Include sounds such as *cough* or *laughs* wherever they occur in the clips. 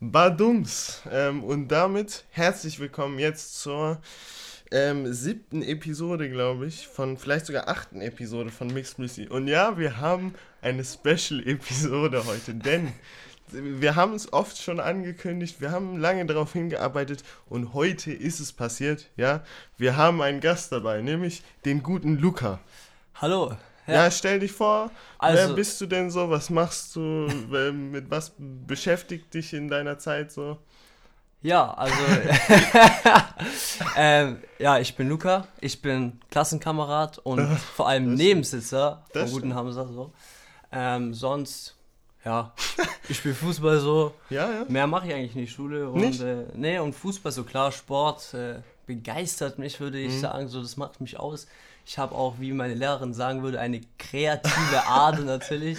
Badums. Ähm, und damit herzlich willkommen jetzt zur ähm, siebten Episode, glaube ich, von vielleicht sogar achten Episode von Mixed Missy. Und ja, wir haben eine Special-Episode heute, denn wir haben es oft schon angekündigt, wir haben lange darauf hingearbeitet und heute ist es passiert, ja. Wir haben einen Gast dabei, nämlich den guten Luca. Hallo. Ja, ja stell dich vor, also, wer bist du denn so, was machst du, mit was beschäftigt dich in deiner Zeit so? Ja, also, *laughs* ähm, ja, ich bin Luca, ich bin Klassenkamerad und vor allem Nebensitzer vom guten Hamza so. Ähm, sonst ja, ich spiele Fußball so. Ja, ja. Mehr mache ich eigentlich nicht, Schule. Und, nicht? Äh, nee, und Fußball so klar, Sport äh, begeistert mich, würde ich mhm. sagen. So, das macht mich aus. Ich habe auch, wie meine Lehrerin sagen würde, eine kreative Ader *laughs* natürlich.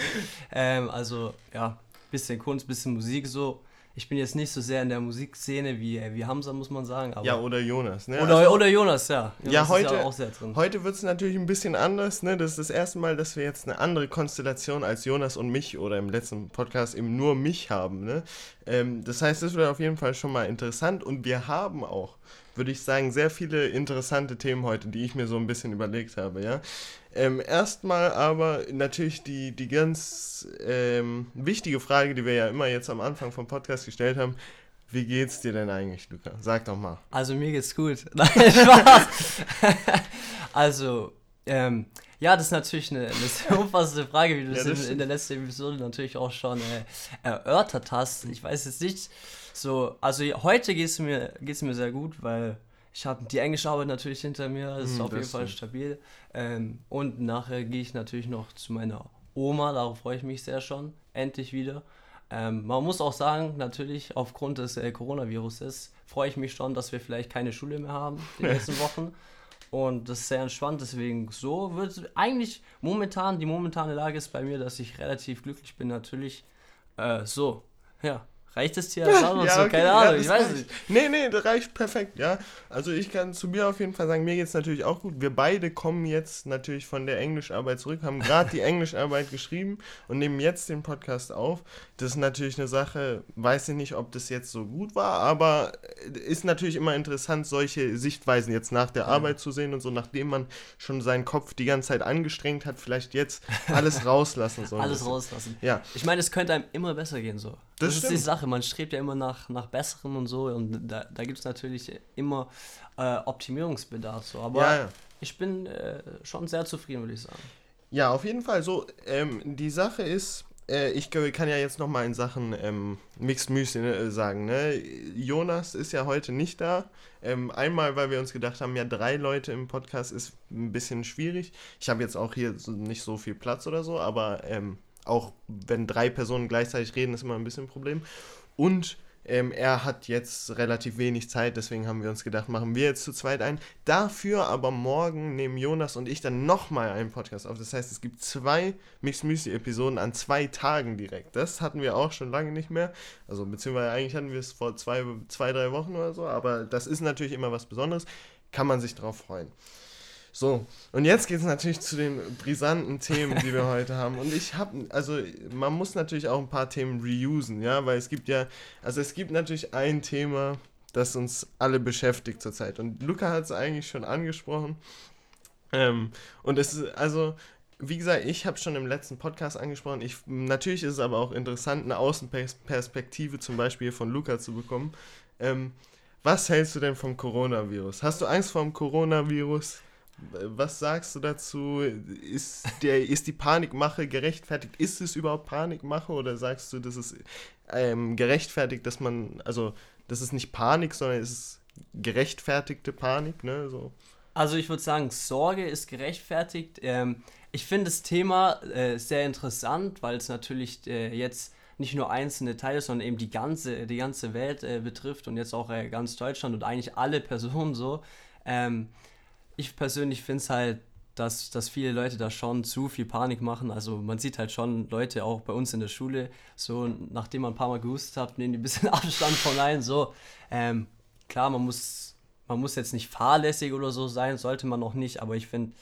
Ähm, also, ja, bisschen Kunst, bisschen Musik so ich bin jetzt nicht so sehr in der Musikszene wie, äh, wie Hamza, muss man sagen. ja, oder Jonas. Ne? Oder, also, oder Jonas, ja. Jonas ja, heute, ja auch sehr drin. heute wird es natürlich ein bisschen anders. Ne? Das ist das erste Mal, dass wir jetzt eine andere Konstellation als Jonas und mich oder im letzten Podcast eben nur mich haben. Ne? Ähm, das heißt, das wird auf jeden Fall schon mal interessant und wir haben auch würde ich sagen, sehr viele interessante Themen heute, die ich mir so ein bisschen überlegt habe, ja. Ähm, erstmal aber natürlich die, die ganz ähm, wichtige Frage, die wir ja immer jetzt am Anfang vom Podcast gestellt haben. Wie geht's dir denn eigentlich, Luca? Sag doch mal. Also mir geht's gut. *laughs* *laughs* Also, ähm, ja, das ist natürlich eine, eine sehr umfassende Frage, wie du ja, es in, in, der letzten Episode natürlich auch schon äh, erörtert hast. Ich weiß jetzt nicht, so, also heute geht es mir, geht's mir sehr gut, weil ich habe die englische Arbeit natürlich hinter mir, das ist mm, auf jeden Fall stabil. Ähm, und nachher gehe ich natürlich noch zu meiner Oma, darauf freue ich mich sehr schon, endlich wieder. Ähm, man muss auch sagen, natürlich aufgrund des äh, Coronavirus freue ich mich schon, dass wir vielleicht keine Schule mehr haben die *laughs* nächsten Wochen. Und das ist sehr entspannt, deswegen so wird eigentlich momentan, die momentane Lage ist bei mir, dass ich relativ glücklich bin, natürlich. Äh, so, ja. Reicht es dir *laughs* Antwort ja, so? Okay, Keine Ahnung, ja, ich weiß nicht. Nee, nee, das reicht perfekt, ja. Also ich kann zu mir auf jeden Fall sagen, mir geht es natürlich auch gut. Wir beide kommen jetzt natürlich von der Englischarbeit zurück, haben gerade die *laughs* Englischarbeit geschrieben und nehmen jetzt den Podcast auf. Das ist natürlich eine Sache, weiß ich nicht, ob das jetzt so gut war, aber ist natürlich immer interessant, solche Sichtweisen jetzt nach der ja. Arbeit zu sehen und so, nachdem man schon seinen Kopf die ganze Zeit angestrengt hat, vielleicht jetzt alles rauslassen soll. *laughs* alles rauslassen. Ja. Ich meine, es könnte einem immer besser gehen so. Das, das ist die Sache, man strebt ja immer nach, nach Besseren und so und da, da gibt es natürlich immer äh, Optimierungsbedarf. So. Aber ja, ja. ich bin äh, schon sehr zufrieden, würde ich sagen. Ja, auf jeden Fall. So, ähm, die Sache ist, äh, ich kann ja jetzt nochmal in Sachen ähm, Mixed Müsli ne, sagen. Ne? Jonas ist ja heute nicht da. Ähm, einmal, weil wir uns gedacht haben, ja, drei Leute im Podcast ist ein bisschen schwierig. Ich habe jetzt auch hier nicht so viel Platz oder so, aber ähm, auch wenn drei Personen gleichzeitig reden, ist immer ein bisschen ein Problem. Und ähm, er hat jetzt relativ wenig Zeit, deswegen haben wir uns gedacht, machen wir jetzt zu zweit ein. Dafür aber morgen nehmen Jonas und ich dann nochmal einen Podcast auf. Das heißt, es gibt zwei Mix Müsli Episoden an zwei Tagen direkt. Das hatten wir auch schon lange nicht mehr. Also, beziehungsweise eigentlich hatten wir es vor zwei, zwei drei Wochen oder so. Aber das ist natürlich immer was Besonderes. Kann man sich darauf freuen. So, und jetzt geht es natürlich zu den brisanten Themen, die wir heute haben. Und ich habe, also man muss natürlich auch ein paar Themen reusen, ja, weil es gibt ja, also es gibt natürlich ein Thema, das uns alle beschäftigt zurzeit. Und Luca hat es eigentlich schon angesprochen. Ähm, und es ist, also, wie gesagt, ich habe schon im letzten Podcast angesprochen. Ich, natürlich ist es aber auch interessant, eine Außenperspektive zum Beispiel von Luca zu bekommen. Ähm, was hältst du denn vom Coronavirus? Hast du Angst vor dem Coronavirus? Was sagst du dazu? Ist, der, ist die Panikmache gerechtfertigt? Ist es überhaupt Panikmache oder sagst du, das ist ähm, gerechtfertigt, dass man, also das ist nicht Panik, sondern es ist gerechtfertigte Panik, ne? So. Also ich würde sagen, Sorge ist gerechtfertigt. Ähm, ich finde das Thema äh, sehr interessant, weil es natürlich äh, jetzt nicht nur einzelne Teile, sondern eben die ganze, die ganze Welt äh, betrifft und jetzt auch äh, ganz Deutschland und eigentlich alle Personen so. Ähm, ich persönlich finde es halt, dass, dass viele Leute da schon zu viel Panik machen. Also man sieht halt schon Leute auch bei uns in der Schule, so nachdem man ein paar Mal gehustet hat, nehmen die ein bisschen *laughs* Abstand von ein. So, ähm, klar, man muss, man muss jetzt nicht fahrlässig oder so sein, sollte man auch nicht, aber ich finde,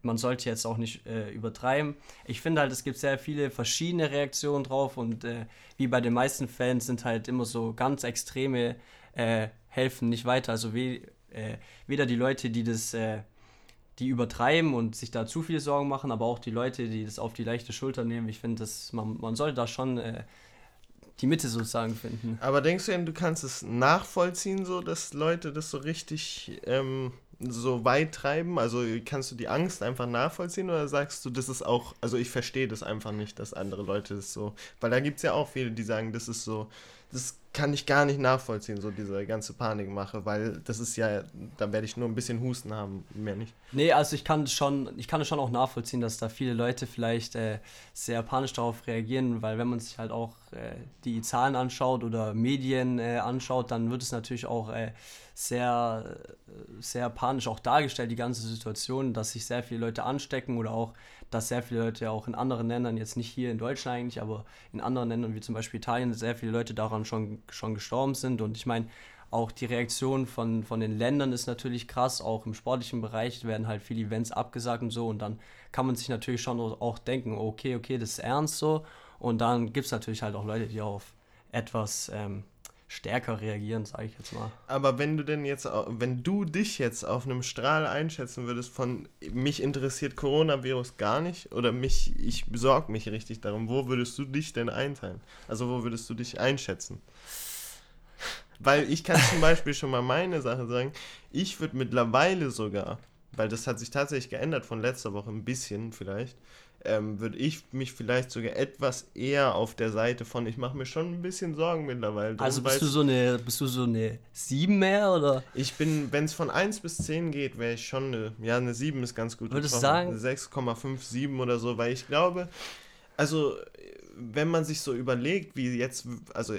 man sollte jetzt auch nicht äh, übertreiben. Ich finde halt, es gibt sehr viele verschiedene Reaktionen drauf und äh, wie bei den meisten Fans sind halt immer so ganz extreme äh, helfen nicht weiter. Also we äh, weder die Leute, die das äh, die übertreiben und sich da zu viele Sorgen machen, aber auch die Leute, die das auf die leichte Schulter nehmen. Ich finde, man, man sollte da schon äh, die Mitte sozusagen finden. Aber denkst du denn, du kannst es nachvollziehen, so dass Leute das so richtig ähm, so weit treiben? Also kannst du die Angst einfach nachvollziehen oder sagst du, das ist auch, also ich verstehe das einfach nicht, dass andere Leute das so, weil da gibt es ja auch viele, die sagen, das ist so, das kann ich gar nicht nachvollziehen, so diese ganze Panikmache, weil das ist ja, da werde ich nur ein bisschen Husten haben, mehr nicht. Nee, also ich kann schon, ich kann es schon auch nachvollziehen, dass da viele Leute vielleicht äh, sehr panisch darauf reagieren, weil wenn man sich halt auch äh, die Zahlen anschaut oder Medien äh, anschaut, dann wird es natürlich auch äh, sehr, sehr panisch auch dargestellt, die ganze Situation, dass sich sehr viele Leute anstecken oder auch, dass sehr viele Leute auch in anderen Ländern, jetzt nicht hier in Deutschland eigentlich, aber in anderen Ländern wie zum Beispiel Italien, sehr viele Leute daran schon, schon gestorben sind. Und ich meine, auch die Reaktion von, von den Ländern ist natürlich krass. Auch im sportlichen Bereich werden halt viele Events abgesagt und so. Und dann kann man sich natürlich schon auch denken, okay, okay, das ist ernst so. Und dann gibt es natürlich halt auch Leute, die auf etwas ähm, stärker reagieren, sage ich jetzt mal. Aber wenn du denn jetzt, wenn du dich jetzt auf einem Strahl einschätzen würdest von mich interessiert Coronavirus gar nicht oder mich, ich besorge mich richtig darum, wo würdest du dich denn einteilen? Also wo würdest du dich einschätzen? Weil ich kann zum Beispiel schon mal meine Sache sagen, ich würde mittlerweile sogar, weil das hat sich tatsächlich geändert von letzter Woche ein bisschen vielleicht, ähm, würde ich mich vielleicht sogar etwas eher auf der Seite von, ich mache mir schon ein bisschen Sorgen mittlerweile. Also bist du so eine, bist du so eine 7 mehr oder? Ich bin, wenn es von 1 bis 10 geht, wäre ich schon eine, ja, eine 7 ist ganz gut. Würdest du sagen? 6,5, 7 oder so, weil ich glaube, also wenn man sich so überlegt, wie jetzt, also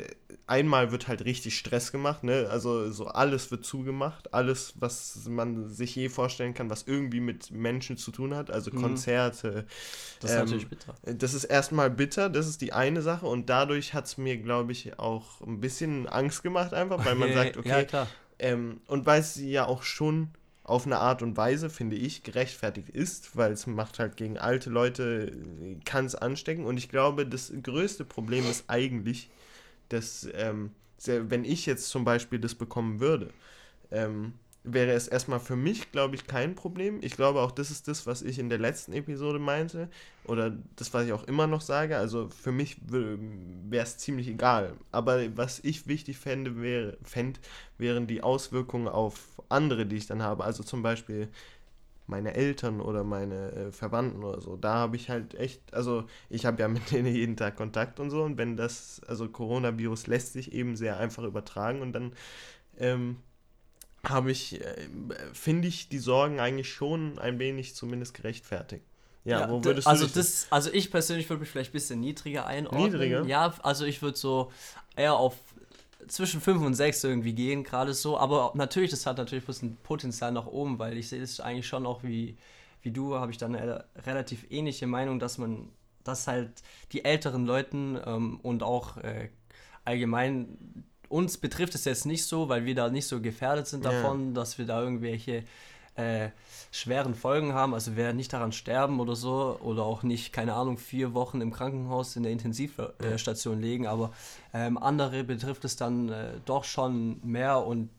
einmal wird halt richtig Stress gemacht, ne? Also so alles wird zugemacht, alles, was man sich je vorstellen kann, was irgendwie mit Menschen zu tun hat, also mhm. Konzerte. Das ist ähm, natürlich bitter. Das ist erstmal bitter, das ist die eine Sache und dadurch hat es mir, glaube ich, auch ein bisschen Angst gemacht einfach, weil man sagt, okay, ja, klar. Ähm, und weil es ja auch schon auf eine Art und Weise, finde ich, gerechtfertigt ist, weil es macht halt gegen alte Leute, kann es anstecken. Und ich glaube, das größte Problem ist eigentlich, dass, ähm, wenn ich jetzt zum Beispiel das bekommen würde, ähm, wäre es erstmal für mich, glaube ich, kein Problem. Ich glaube auch, das ist das, was ich in der letzten Episode meinte oder das, was ich auch immer noch sage. Also für mich wäre es ziemlich egal. Aber was ich wichtig fände, wäre, fänd, wären die Auswirkungen auf andere, die ich dann habe. Also zum Beispiel meine Eltern oder meine äh, Verwandten oder so. Da habe ich halt echt, also ich habe ja mit *laughs* denen jeden Tag Kontakt und so. Und wenn das, also Coronavirus lässt sich eben sehr einfach übertragen und dann ähm, habe ich, äh, finde ich die Sorgen eigentlich schon ein wenig zumindest gerechtfertigt. Ja, ja wo würdest du also das, also ich persönlich würde mich vielleicht ein bisschen niedriger einordnen. Niedriger? Ja, also ich würde so eher auf zwischen 5 und 6 irgendwie gehen, gerade so. Aber natürlich, das hat natürlich ein Potenzial nach oben, weil ich sehe das eigentlich schon auch wie, wie du, habe ich dann eine relativ ähnliche Meinung, dass man, dass halt die älteren Leuten ähm, und auch äh, allgemein uns betrifft es jetzt nicht so, weil wir da nicht so gefährdet sind davon, ja. dass wir da irgendwelche äh, schweren Folgen haben. Also werden nicht daran sterben oder so oder auch nicht, keine Ahnung, vier Wochen im Krankenhaus in der Intensivstation legen. Aber ähm, andere betrifft es dann äh, doch schon mehr und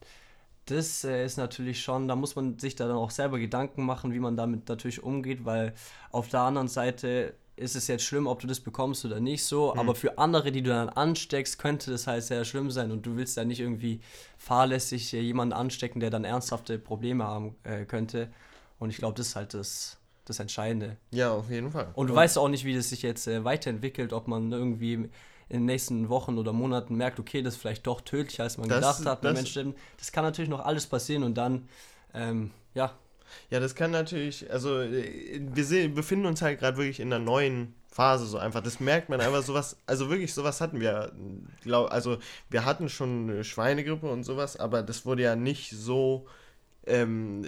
das äh, ist natürlich schon, da muss man sich dann auch selber Gedanken machen, wie man damit natürlich umgeht, weil auf der anderen Seite ist es jetzt schlimm, ob du das bekommst oder nicht so. Mhm. Aber für andere, die du dann ansteckst, könnte das halt sehr schlimm sein und du willst da nicht irgendwie fahrlässig äh, jemanden anstecken, der dann ernsthafte Probleme haben äh, könnte. Und ich glaube, das ist halt das, das Entscheidende. Ja, auf jeden Fall. Und du und weißt auch nicht, wie das sich jetzt äh, weiterentwickelt, ob man irgendwie in den nächsten Wochen oder Monaten merkt, okay, das ist vielleicht doch tödlicher, als man das, gedacht hat. Das, Mensch, das kann natürlich noch alles passieren und dann, ähm, ja, ja, das kann natürlich, also äh, wir sehen, befinden uns halt gerade wirklich in einer neuen Phase so einfach. Das merkt man einfach sowas, also wirklich sowas hatten wir, glaub, also wir hatten schon Schweinegrippe und sowas, aber das wurde ja nicht so, ähm,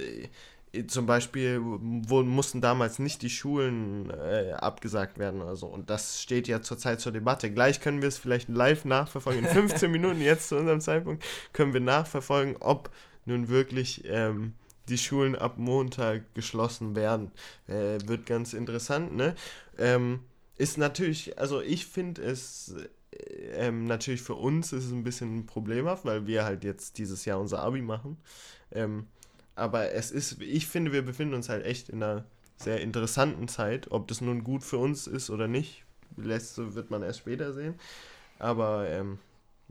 äh, zum Beispiel wo, mussten damals nicht die Schulen äh, abgesagt werden oder so. Und das steht ja zurzeit zur Debatte. Gleich können wir es vielleicht live nachverfolgen. In 15 Minuten jetzt zu unserem Zeitpunkt können wir nachverfolgen, ob nun wirklich ähm, die Schulen ab Montag geschlossen werden. Äh, wird ganz interessant, ne? Ähm, ist natürlich, also ich finde es äh, ähm, natürlich für uns ist es ein bisschen problemhaft, weil wir halt jetzt dieses Jahr unser Abi machen. Ähm, aber es ist, ich finde, wir befinden uns halt echt in einer sehr interessanten Zeit. Ob das nun gut für uns ist oder nicht, letzte wird man erst später sehen. Aber ähm,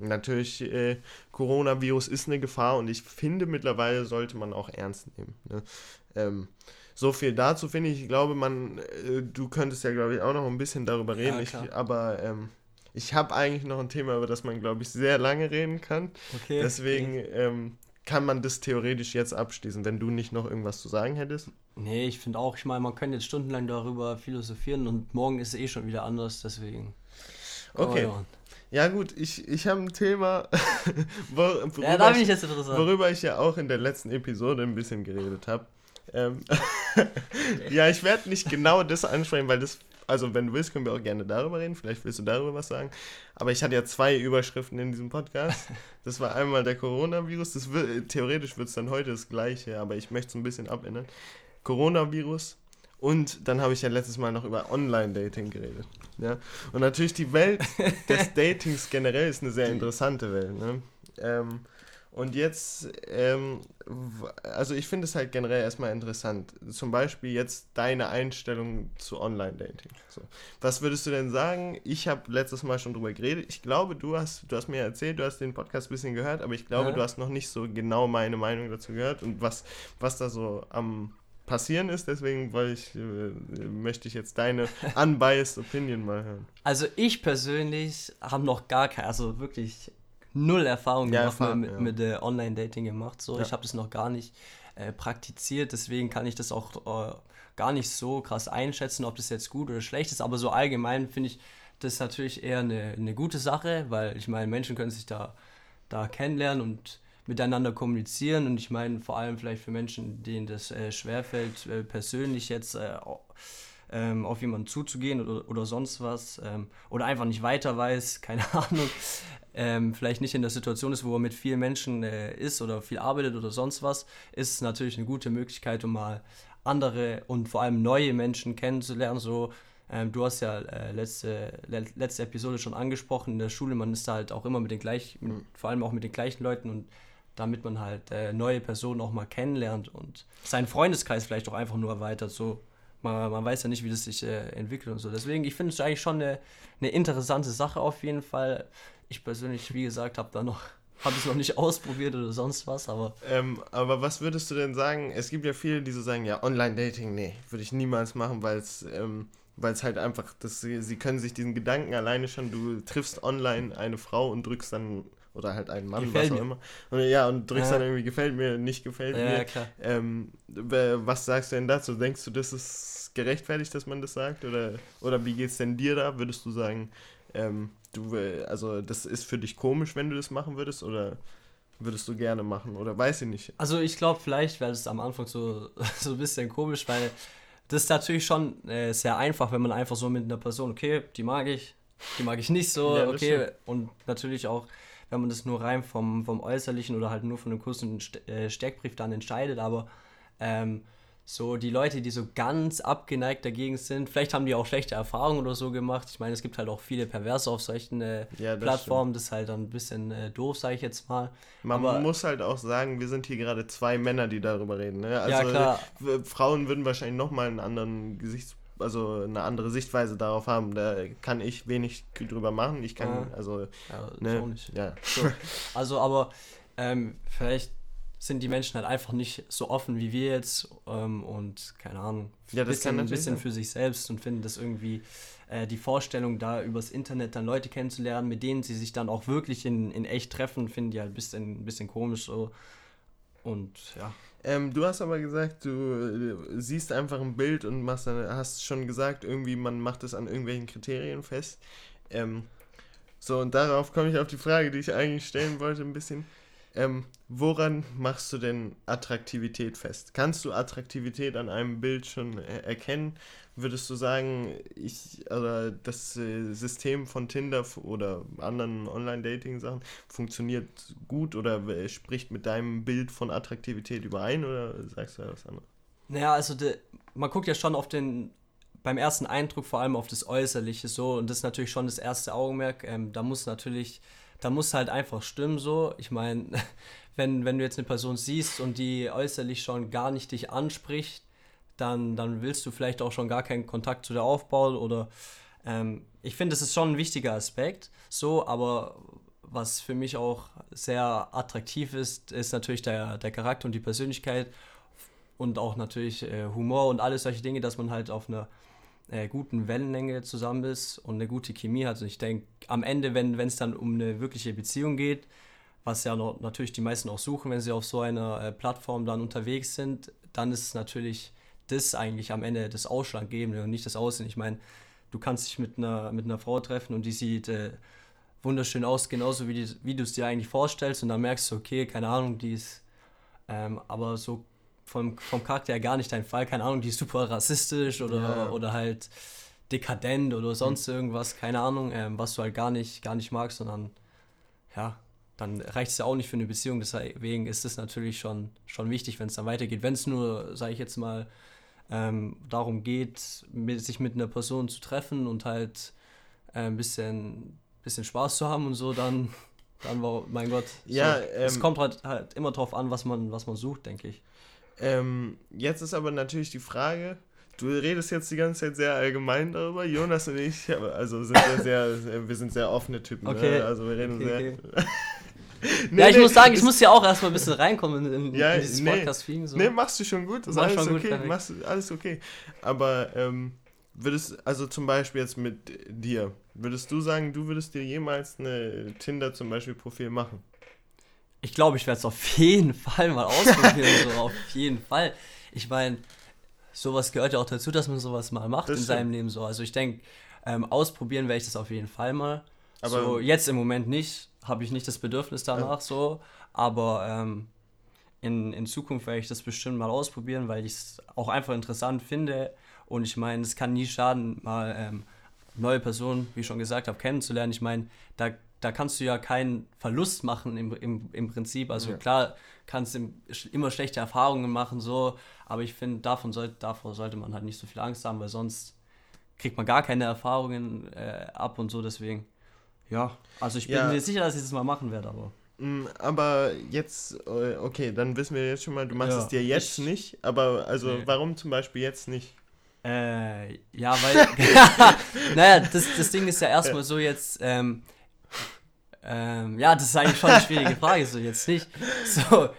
natürlich, äh, Coronavirus ist eine Gefahr und ich finde, mittlerweile sollte man auch ernst nehmen. Ne? Ähm, so viel dazu finde ich. Ich glaube, man, äh, du könntest ja, glaube ich, auch noch ein bisschen darüber reden. Ja, ich, aber ähm, ich habe eigentlich noch ein Thema, über das man, glaube ich, sehr lange reden kann. Okay. Deswegen okay. Ähm, kann man das theoretisch jetzt abschließen, wenn du nicht noch irgendwas zu sagen hättest. Nee, ich finde auch, ich meine, man könnte jetzt stundenlang darüber philosophieren und morgen ist es eh schon wieder anders, deswegen. Okay. Ja gut, ich, ich habe ein Thema, *laughs* worüber, ja, da bin ich jetzt interessant. worüber ich ja auch in der letzten Episode ein bisschen geredet habe. Ähm, *laughs* ja, ich werde nicht genau das ansprechen, weil das also wenn du willst, können wir auch gerne darüber reden. Vielleicht willst du darüber was sagen. Aber ich hatte ja zwei Überschriften in diesem Podcast. *laughs* Das war einmal der Coronavirus. Das wird, theoretisch wird es dann heute das gleiche, aber ich möchte es ein bisschen abändern. Coronavirus. Und dann habe ich ja letztes Mal noch über Online-Dating geredet. Ja? Und natürlich die Welt des *laughs* Datings generell ist eine sehr interessante Welt. Ne? Ähm, und jetzt, ähm, also ich finde es halt generell erstmal interessant. Zum Beispiel jetzt deine Einstellung zu Online-Dating. So. Was würdest du denn sagen? Ich habe letztes Mal schon drüber geredet. Ich glaube, du hast, du hast mir erzählt, du hast den Podcast ein bisschen gehört, aber ich glaube, ja. du hast noch nicht so genau meine Meinung dazu gehört und was, was da so am passieren ist. Deswegen weil ich, äh, möchte ich jetzt deine *laughs* unbiased Opinion mal hören. Also ich persönlich habe noch gar keine, also wirklich null Erfahrung ja, gemacht mit, ja. mit äh, Online-Dating gemacht. So, ja. ich habe das noch gar nicht äh, praktiziert, deswegen kann ich das auch äh, gar nicht so krass einschätzen, ob das jetzt gut oder schlecht ist. Aber so allgemein finde ich das natürlich eher eine, eine gute Sache, weil ich meine, Menschen können sich da, da kennenlernen und miteinander kommunizieren. Und ich meine, vor allem vielleicht für Menschen, denen das äh, schwerfällt, äh, persönlich jetzt äh, ähm, auf jemanden zuzugehen oder, oder sonst was ähm, oder einfach nicht weiter weiß, *laughs* keine Ahnung, ähm, vielleicht nicht in der Situation ist, wo er mit vielen Menschen äh, ist oder viel arbeitet oder sonst was, ist es natürlich eine gute Möglichkeit, um mal andere und vor allem neue Menschen kennenzulernen. So, ähm, du hast ja äh, letzte, le letzte Episode schon angesprochen, in der Schule, man ist da halt auch immer mit den gleichen, mit, vor allem auch mit den gleichen Leuten und damit man halt äh, neue Personen auch mal kennenlernt und seinen Freundeskreis vielleicht auch einfach nur erweitert. So, man, man weiß ja nicht, wie das sich äh, entwickelt und so. Deswegen, ich finde es eigentlich schon eine, eine interessante Sache auf jeden Fall. Ich persönlich, wie gesagt, habe da noch *laughs* habe es noch nicht ausprobiert oder sonst was, aber. Ähm, aber was würdest du denn sagen? Es gibt ja viele, die so sagen, ja, Online-Dating, nee, würde ich niemals machen, weil es ähm, halt einfach, das, sie können sich diesen Gedanken alleine schon, du triffst online eine Frau und drückst dann oder halt einen Mann, gefällt was auch mir. immer. Und, ja, und drückst ja. dann irgendwie gefällt mir, nicht gefällt ja, mir. Klar. Ähm, was sagst du denn dazu? Denkst du, das ist gerechtfertigt, dass man das sagt? Oder, oder wie es denn dir da? Würdest du sagen, ähm, du, also das ist für dich komisch, wenn du das machen würdest? Oder würdest du gerne machen? Oder weiß ich nicht. Also ich glaube, vielleicht wäre es am Anfang so, *laughs* so ein bisschen komisch, weil das ist natürlich schon äh, sehr einfach, wenn man einfach so mit einer Person, okay, die mag ich, die mag ich nicht so, ja, okay. Und natürlich auch wenn man das nur rein vom, vom Äußerlichen oder halt nur von einem kurzen äh, Steckbrief dann entscheidet, aber ähm, so die Leute, die so ganz abgeneigt dagegen sind, vielleicht haben die auch schlechte Erfahrungen oder so gemacht. Ich meine, es gibt halt auch viele Perverse auf solchen äh, ja, das Plattformen, stimmt. das ist halt dann ein bisschen äh, doof, sage ich jetzt mal. Man Aber, muss halt auch sagen, wir sind hier gerade zwei Männer, die darüber reden. Ne? Also ja, klar. Frauen würden wahrscheinlich nochmal einen anderen Gesichtspunkt also eine andere Sichtweise darauf haben. Da kann ich wenig drüber machen. Ich kann, ja. also. Ja, ne, nicht. Ja. So. Also, aber ähm, vielleicht sind die Menschen halt einfach nicht so offen wie wir jetzt ähm, und keine Ahnung, ja, das bisschen, ein bisschen für sich selbst und finden das irgendwie äh, die Vorstellung, da übers Internet dann Leute kennenzulernen, mit denen sie sich dann auch wirklich in, in echt treffen, finden die halt ein bisschen, ein bisschen komisch so. Und ja. Ähm, du hast aber gesagt, du äh, siehst einfach ein Bild und machst dann, hast schon gesagt, irgendwie man macht es an irgendwelchen Kriterien fest. Ähm, so, und darauf komme ich auf die Frage, die ich eigentlich stellen wollte, ein bisschen. Ähm, woran machst du denn Attraktivität fest? Kannst du Attraktivität an einem Bild schon erkennen? Würdest du sagen, ich, oder das äh, System von Tinder oder anderen Online-Dating-Sachen funktioniert gut oder spricht mit deinem Bild von Attraktivität überein oder sagst du was anderes? Naja, also de, man guckt ja schon auf den, beim ersten Eindruck vor allem auf das Äußerliche so und das ist natürlich schon das erste Augenmerk. Ähm, da muss natürlich, da muss halt einfach stimmen so. Ich meine, *laughs* wenn, wenn du jetzt eine Person siehst und die äußerlich schon gar nicht dich anspricht, dann, dann willst du vielleicht auch schon gar keinen Kontakt zu der aufbauen oder ähm, ich finde, das ist schon ein wichtiger Aspekt, so, aber was für mich auch sehr attraktiv ist, ist natürlich der, der Charakter und die Persönlichkeit und auch natürlich äh, Humor und alles solche Dinge, dass man halt auf einer äh, guten Wellenlänge zusammen ist und eine gute Chemie hat. Und ich denke, am Ende, wenn es dann um eine wirkliche Beziehung geht, was ja noch, natürlich die meisten auch suchen, wenn sie auf so einer äh, Plattform dann unterwegs sind, dann ist es natürlich das eigentlich am Ende das Ausschlaggebende und nicht das Aussehen. Ich meine, du kannst dich mit einer, mit einer Frau treffen und die sieht äh, wunderschön aus, genauso wie, wie du es dir eigentlich vorstellst und dann merkst du, okay, keine Ahnung, die ist ähm, aber so vom, vom Charakter gar nicht dein Fall, keine Ahnung, die ist super rassistisch oder, ja. oder halt dekadent oder sonst mhm. irgendwas, keine Ahnung, ähm, was du halt gar nicht, gar nicht magst, sondern ja, dann reicht es ja auch nicht für eine Beziehung. Deswegen ist es natürlich schon, schon wichtig, wenn es dann weitergeht. Wenn es nur, sage ich jetzt mal, ähm, darum geht, mit, sich mit einer Person zu treffen und halt äh, ein bisschen, bisschen Spaß zu haben und so, dann, dann war, mein Gott, ja, so, ähm, es kommt halt, halt immer drauf an, was man, was man sucht, denke ich. Ähm, jetzt ist aber natürlich die Frage, du redest jetzt die ganze Zeit sehr allgemein darüber, Jonas und ich, also sind ja *laughs* sehr, wir sind sehr offene Typen, ne? okay. ne? also wir reden okay, sehr... Okay. *laughs* nee, ja, ich nee, muss sagen, ich muss ja auch erstmal ein bisschen reinkommen in, in ja, dieses nee, Podcast-Feeling. So. Nee, machst du schon gut. Das ist alles okay. Gut, machst, alles okay. Aber ähm, würdest, also zum Beispiel jetzt mit dir, würdest du sagen, du würdest dir jemals eine Tinder zum Beispiel Profil machen? Ich glaube, ich werde es auf *laughs* jeden Fall mal ausprobieren. so, auf jeden Fall. Ich meine, sowas gehört ja auch dazu, dass man sowas mal macht das in stimmt. seinem Leben so. Also ich denke, ähm, ausprobieren werde ich das auf jeden Fall mal. Aber so, jetzt im Moment nicht habe ich nicht das Bedürfnis danach ja. so, aber ähm, in, in Zukunft werde ich das bestimmt mal ausprobieren, weil ich es auch einfach interessant finde und ich meine, es kann nie schaden, mal ähm, neue Personen, wie ich schon gesagt habe, kennenzulernen. Ich meine, da, da kannst du ja keinen Verlust machen im, im, im Prinzip. Also ja. klar, kannst du immer schlechte Erfahrungen machen, so, aber ich finde, davon sollte, davor sollte man halt nicht so viel Angst haben, weil sonst kriegt man gar keine Erfahrungen äh, ab und so, deswegen ja, also ich bin ja. mir sicher, dass ich das mal machen werde, aber. Mm, aber jetzt, äh, okay, dann wissen wir jetzt schon mal, du machst ja, es dir jetzt ich, nicht, aber also nee. warum zum Beispiel jetzt nicht? Äh, ja, *laughs* weil, *laughs* naja, das, das Ding ist ja erstmal so jetzt, ähm, ähm, ja, das ist eigentlich schon eine schwierige Frage, so jetzt nicht. *laughs* So,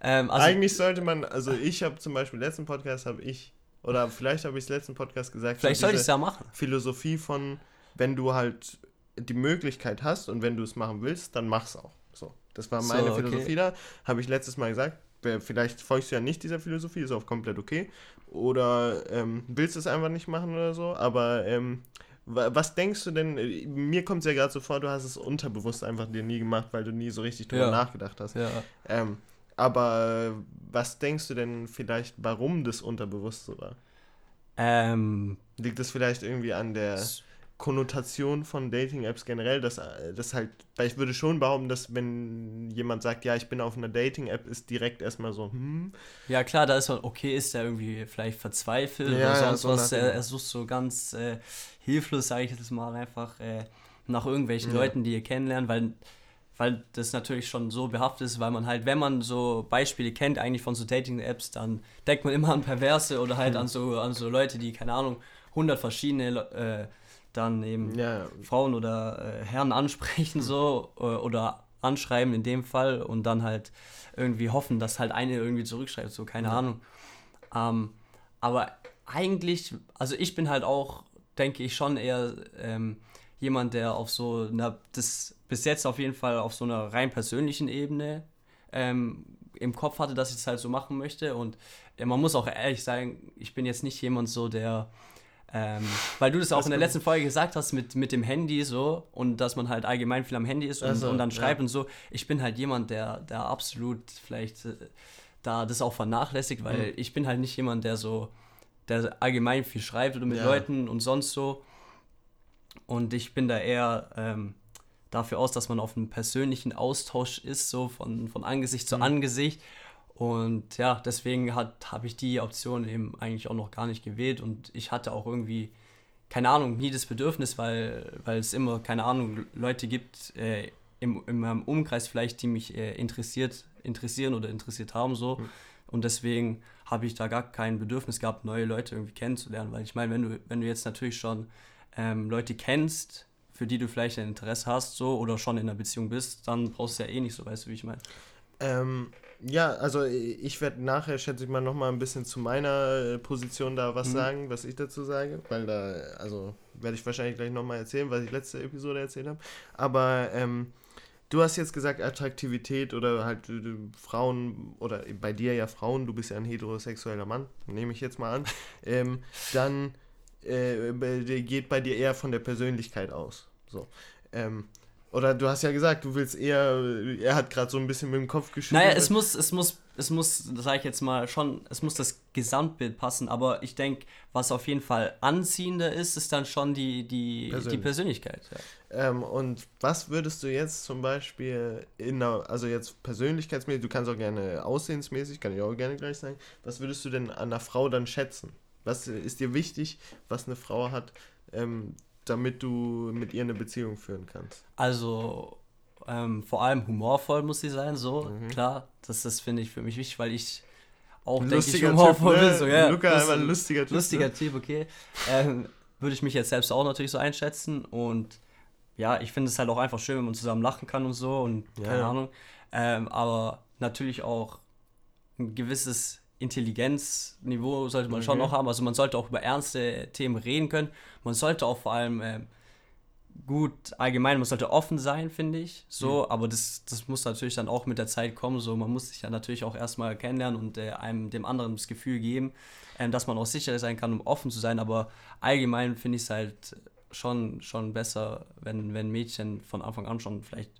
ähm, also, eigentlich sollte man, also ich habe zum Beispiel letzten Podcast habe ich, oder vielleicht habe ich es letzten Podcast gesagt, vielleicht sollte ich es ja machen. Philosophie von, wenn du halt die Möglichkeit hast und wenn du es machen willst, dann mach's auch. So, das war meine so, okay. Philosophie da. Habe ich letztes Mal gesagt. Vielleicht folgst du ja nicht dieser Philosophie, ist auch komplett okay. Oder ähm, willst du es einfach nicht machen oder so. Aber ähm, was denkst du denn? Mir kommt es ja gerade so vor, du hast es unterbewusst einfach dir nie gemacht, weil du nie so richtig drüber ja. nachgedacht hast. Ja. Ähm, aber was denkst du denn vielleicht, warum das unterbewusst so war? Ähm, Liegt es vielleicht irgendwie an der Konnotation von Dating-Apps generell, dass das halt, weil ich würde schon behaupten, dass wenn jemand sagt, ja, ich bin auf einer Dating-App, ist direkt erstmal so, hm. Ja, klar, da ist man, okay, ist der irgendwie vielleicht verzweifelt ja, oder sonst ja, so was. Er, er, sucht so ganz äh, hilflos, sage ich jetzt mal, einfach äh, nach irgendwelchen ja. Leuten, die ihr kennenlernen, weil, weil das natürlich schon so behaftet ist, weil man halt, wenn man so Beispiele kennt, eigentlich von so Dating-Apps, dann denkt man immer an Perverse oder halt an, so, an so Leute, die, keine Ahnung, 100 verschiedene äh, dann eben ja. Frauen oder äh, Herren ansprechen so äh, oder anschreiben in dem Fall und dann halt irgendwie hoffen, dass halt eine irgendwie zurückschreibt, so keine ja. Ahnung. Ähm, aber eigentlich, also ich bin halt auch, denke ich, schon eher ähm, jemand, der auf so einer, das bis jetzt auf jeden Fall auf so einer rein persönlichen Ebene ähm, im Kopf hatte, dass ich es halt so machen möchte. Und äh, man muss auch ehrlich sagen, ich bin jetzt nicht jemand so, der Ähm, weil du das auch das in der letzten Folge gesagt hast mit, mit dem Handy so und dass man halt allgemein viel am Handy ist und, also, und dann schreibt ja. und so. Ich bin halt jemand, der, der absolut vielleicht äh, da das auch vernachlässigt, weil mhm. ich bin halt nicht jemand, der so, der allgemein viel schreibt oder mit ja. Leuten und sonst so. Und ich bin da eher ähm, dafür aus, dass man auf einem persönlichen Austausch ist, so von, von Angesicht mhm. zu Angesicht. Und ja, deswegen habe ich die Option eben eigentlich auch noch gar nicht gewählt und ich hatte auch irgendwie, keine Ahnung, nie das Bedürfnis, weil, weil es immer, keine Ahnung, Leute gibt äh, im, in meinem Umkreis vielleicht, die mich äh, interessiert, interessieren oder interessiert haben so. Mhm. Und deswegen habe ich da gar kein Bedürfnis gehabt, neue Leute irgendwie kennenzulernen, weil ich meine, wenn du, wenn du jetzt natürlich schon ähm, Leute kennst, für die du vielleicht ein Interesse hast, so oder schon in einer Beziehung bist, dann brauchst du ja eh nicht so, weißt du, wie ich meine. Ähm, ja, also ich werde nachher, schätze ich mal, nochmal ein bisschen zu meiner äh, Position da was mhm. sagen, was ich dazu sage, weil da, also werde ich wahrscheinlich gleich nochmal erzählen, was ich letzte Episode erzählt habe. Aber ähm, du hast jetzt gesagt, Attraktivität oder halt äh, Frauen, oder bei dir ja Frauen, du bist ja ein heterosexueller Mann, nehme ich jetzt mal an, *laughs* ähm, dann äh, geht bei dir eher von der Persönlichkeit aus. So. Ähm, oder du hast ja gesagt, du willst eher, er hat gerade so ein bisschen mit dem Kopf geschüttelt. Naja, es muss, es muss, es muss, sag ich jetzt mal schon, es muss das Gesamtbild passen, aber ich denke, was auf jeden Fall anziehender ist, ist dann schon die, die, Persönlich. die Persönlichkeit. Ja. Ähm, und was würdest du jetzt zum Beispiel in einer, also jetzt persönlichkeitsmäßig, du kannst auch gerne aussehensmäßig, kann ich auch gerne gleich sagen, was würdest du denn an einer Frau dann schätzen? Was ist dir wichtig, was eine Frau hat, ähm, damit du mit ihr eine Beziehung führen kannst? Also ähm, vor allem humorvoll muss sie sein, so, mhm. klar. Das, das finde ich für mich wichtig, weil ich auch, denke ich, humorvoll typ, ne? bin. So, ja, Luca einfach ein lustiger Typ. Lustiger ne? Typ, okay. Ähm, würde ich mich jetzt selbst auch natürlich so einschätzen und ja, ich finde es halt auch einfach schön, wenn man zusammen lachen kann und so und keine ja. Ahnung. Ähm, aber natürlich auch ein gewisses Intelligenzniveau sollte man mhm. schon noch haben. Also man sollte auch über ernste Themen reden können. Man sollte auch vor allem äh, gut allgemein, man sollte offen sein, finde ich. So, mhm. aber das, das muss natürlich dann auch mit der Zeit kommen. So, man muss sich ja natürlich auch erstmal kennenlernen und äh, einem dem anderen das Gefühl geben, äh, dass man auch sicher sein kann, um offen zu sein. Aber allgemein finde ich es halt schon, schon besser, wenn, wenn Mädchen von Anfang an schon vielleicht,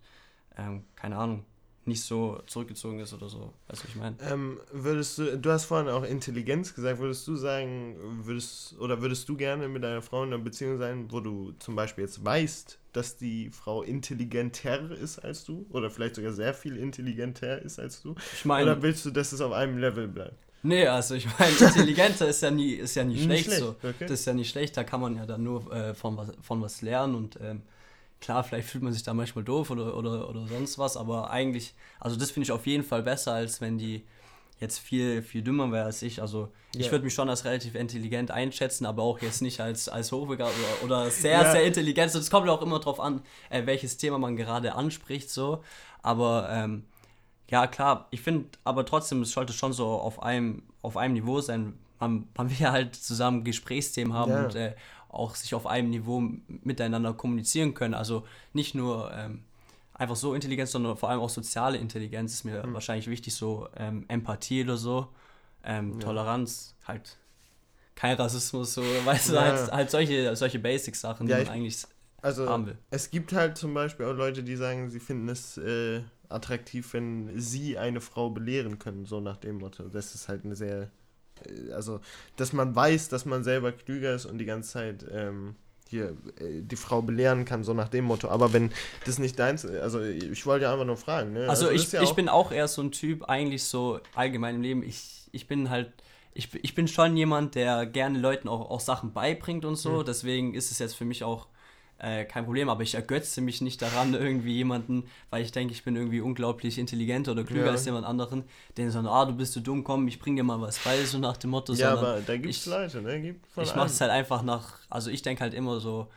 ähm, keine Ahnung, nicht so zurückgezogen ist oder so. Weißt du, ich meine? Ähm, würdest du, du hast vorhin auch Intelligenz gesagt, würdest du sagen, würdest, oder würdest du gerne mit deiner Frau in einer Beziehung sein, wo du zum Beispiel jetzt weißt, dass die Frau intelligenter ist als du? Oder vielleicht sogar sehr viel intelligenter ist als du? Ich meine. Oder willst du, dass es auf einem Level bleibt? Nee, also ich meine, intelligenter ist ja nie, ist ja nie, schlecht, schlecht, so. Okay. Das ist ja nicht schlecht, da kann man ja dann nur äh, von, was, von was lernen und ähm, Klar, vielleicht fühlt man sich da manchmal doof oder, oder, oder sonst was, aber eigentlich, also das finde ich auf jeden Fall besser, als wenn die jetzt viel, viel dümmer wäre als ich. Also yeah. ich würde mich schon als relativ intelligent einschätzen, aber auch jetzt nicht als, als hochbegabt oder, oder sehr, yeah. sehr intelligent. Es kommt auch immer darauf an, äh, welches Thema man gerade anspricht, so. Aber ähm, ja, klar, ich finde, aber trotzdem, es sollte schon so auf einem, auf einem Niveau sein. Man, man will ja halt zusammen Gesprächsthemen haben yeah. und äh, auch sich auf einem Niveau miteinander kommunizieren können. Also nicht nur ähm, einfach so Intelligenz, sondern vor allem auch soziale Intelligenz ist mir mhm. wahrscheinlich wichtig, so ähm, Empathie oder so, ähm, ja. Toleranz, halt kein Rassismus, so, *laughs* weißt ja. du, halt, halt solche, solche Basic-Sachen, die ja, man eigentlich also, haben will. Es gibt halt zum Beispiel auch Leute, die sagen, sie finden es äh, attraktiv, wenn sie eine Frau belehren können, so nach dem Motto. Das ist halt eine sehr also, dass man weiß, dass man selber klüger ist und die ganze Zeit ähm, hier äh, die Frau belehren kann, so nach dem Motto. Aber wenn das nicht deins, also ich wollte ja einfach nur fragen. Ne? Also, also ich, ja ich bin auch eher so ein Typ, eigentlich so allgemein im Leben, ich, ich bin halt, ich, ich bin schon jemand, der gerne Leuten auch, auch Sachen beibringt und so. Mhm. Deswegen ist es jetzt für mich auch äh, kein Problem, aber ich ergötze mich nicht daran, *laughs* irgendwie jemanden, weil ich denke, ich bin irgendwie unglaublich intelligenter oder klüger ja. als jemand anderen, den so, ah, du bist du dumm, komm, ich bring dir mal was bei, so nach dem Motto. Ja, aber da gibt es Leute, ne? Gibt ich mache es halt einfach nach, also ich denke halt immer so,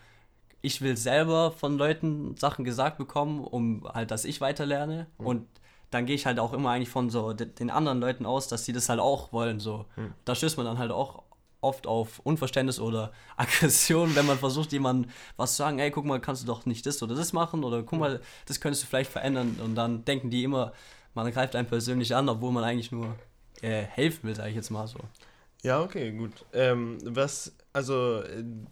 ich will selber von Leuten Sachen gesagt bekommen, um halt, dass ich weiterlerne mhm. und dann gehe ich halt auch immer eigentlich von so den anderen Leuten aus, dass sie das halt auch wollen, so. Mhm. Da stößt man dann halt auch oft auf Unverständnis oder *laughs* Aggression, wenn man versucht, jemandem was zu sagen, ey, guck mal, kannst du doch nicht das oder das machen oder guck mal, das könntest du vielleicht verändern und dann denken die immer, man greift einen persönlich an, obwohl man eigentlich nur äh, helfen will, sage ich jetzt mal so. Ja, okay, gut. Ähm, was also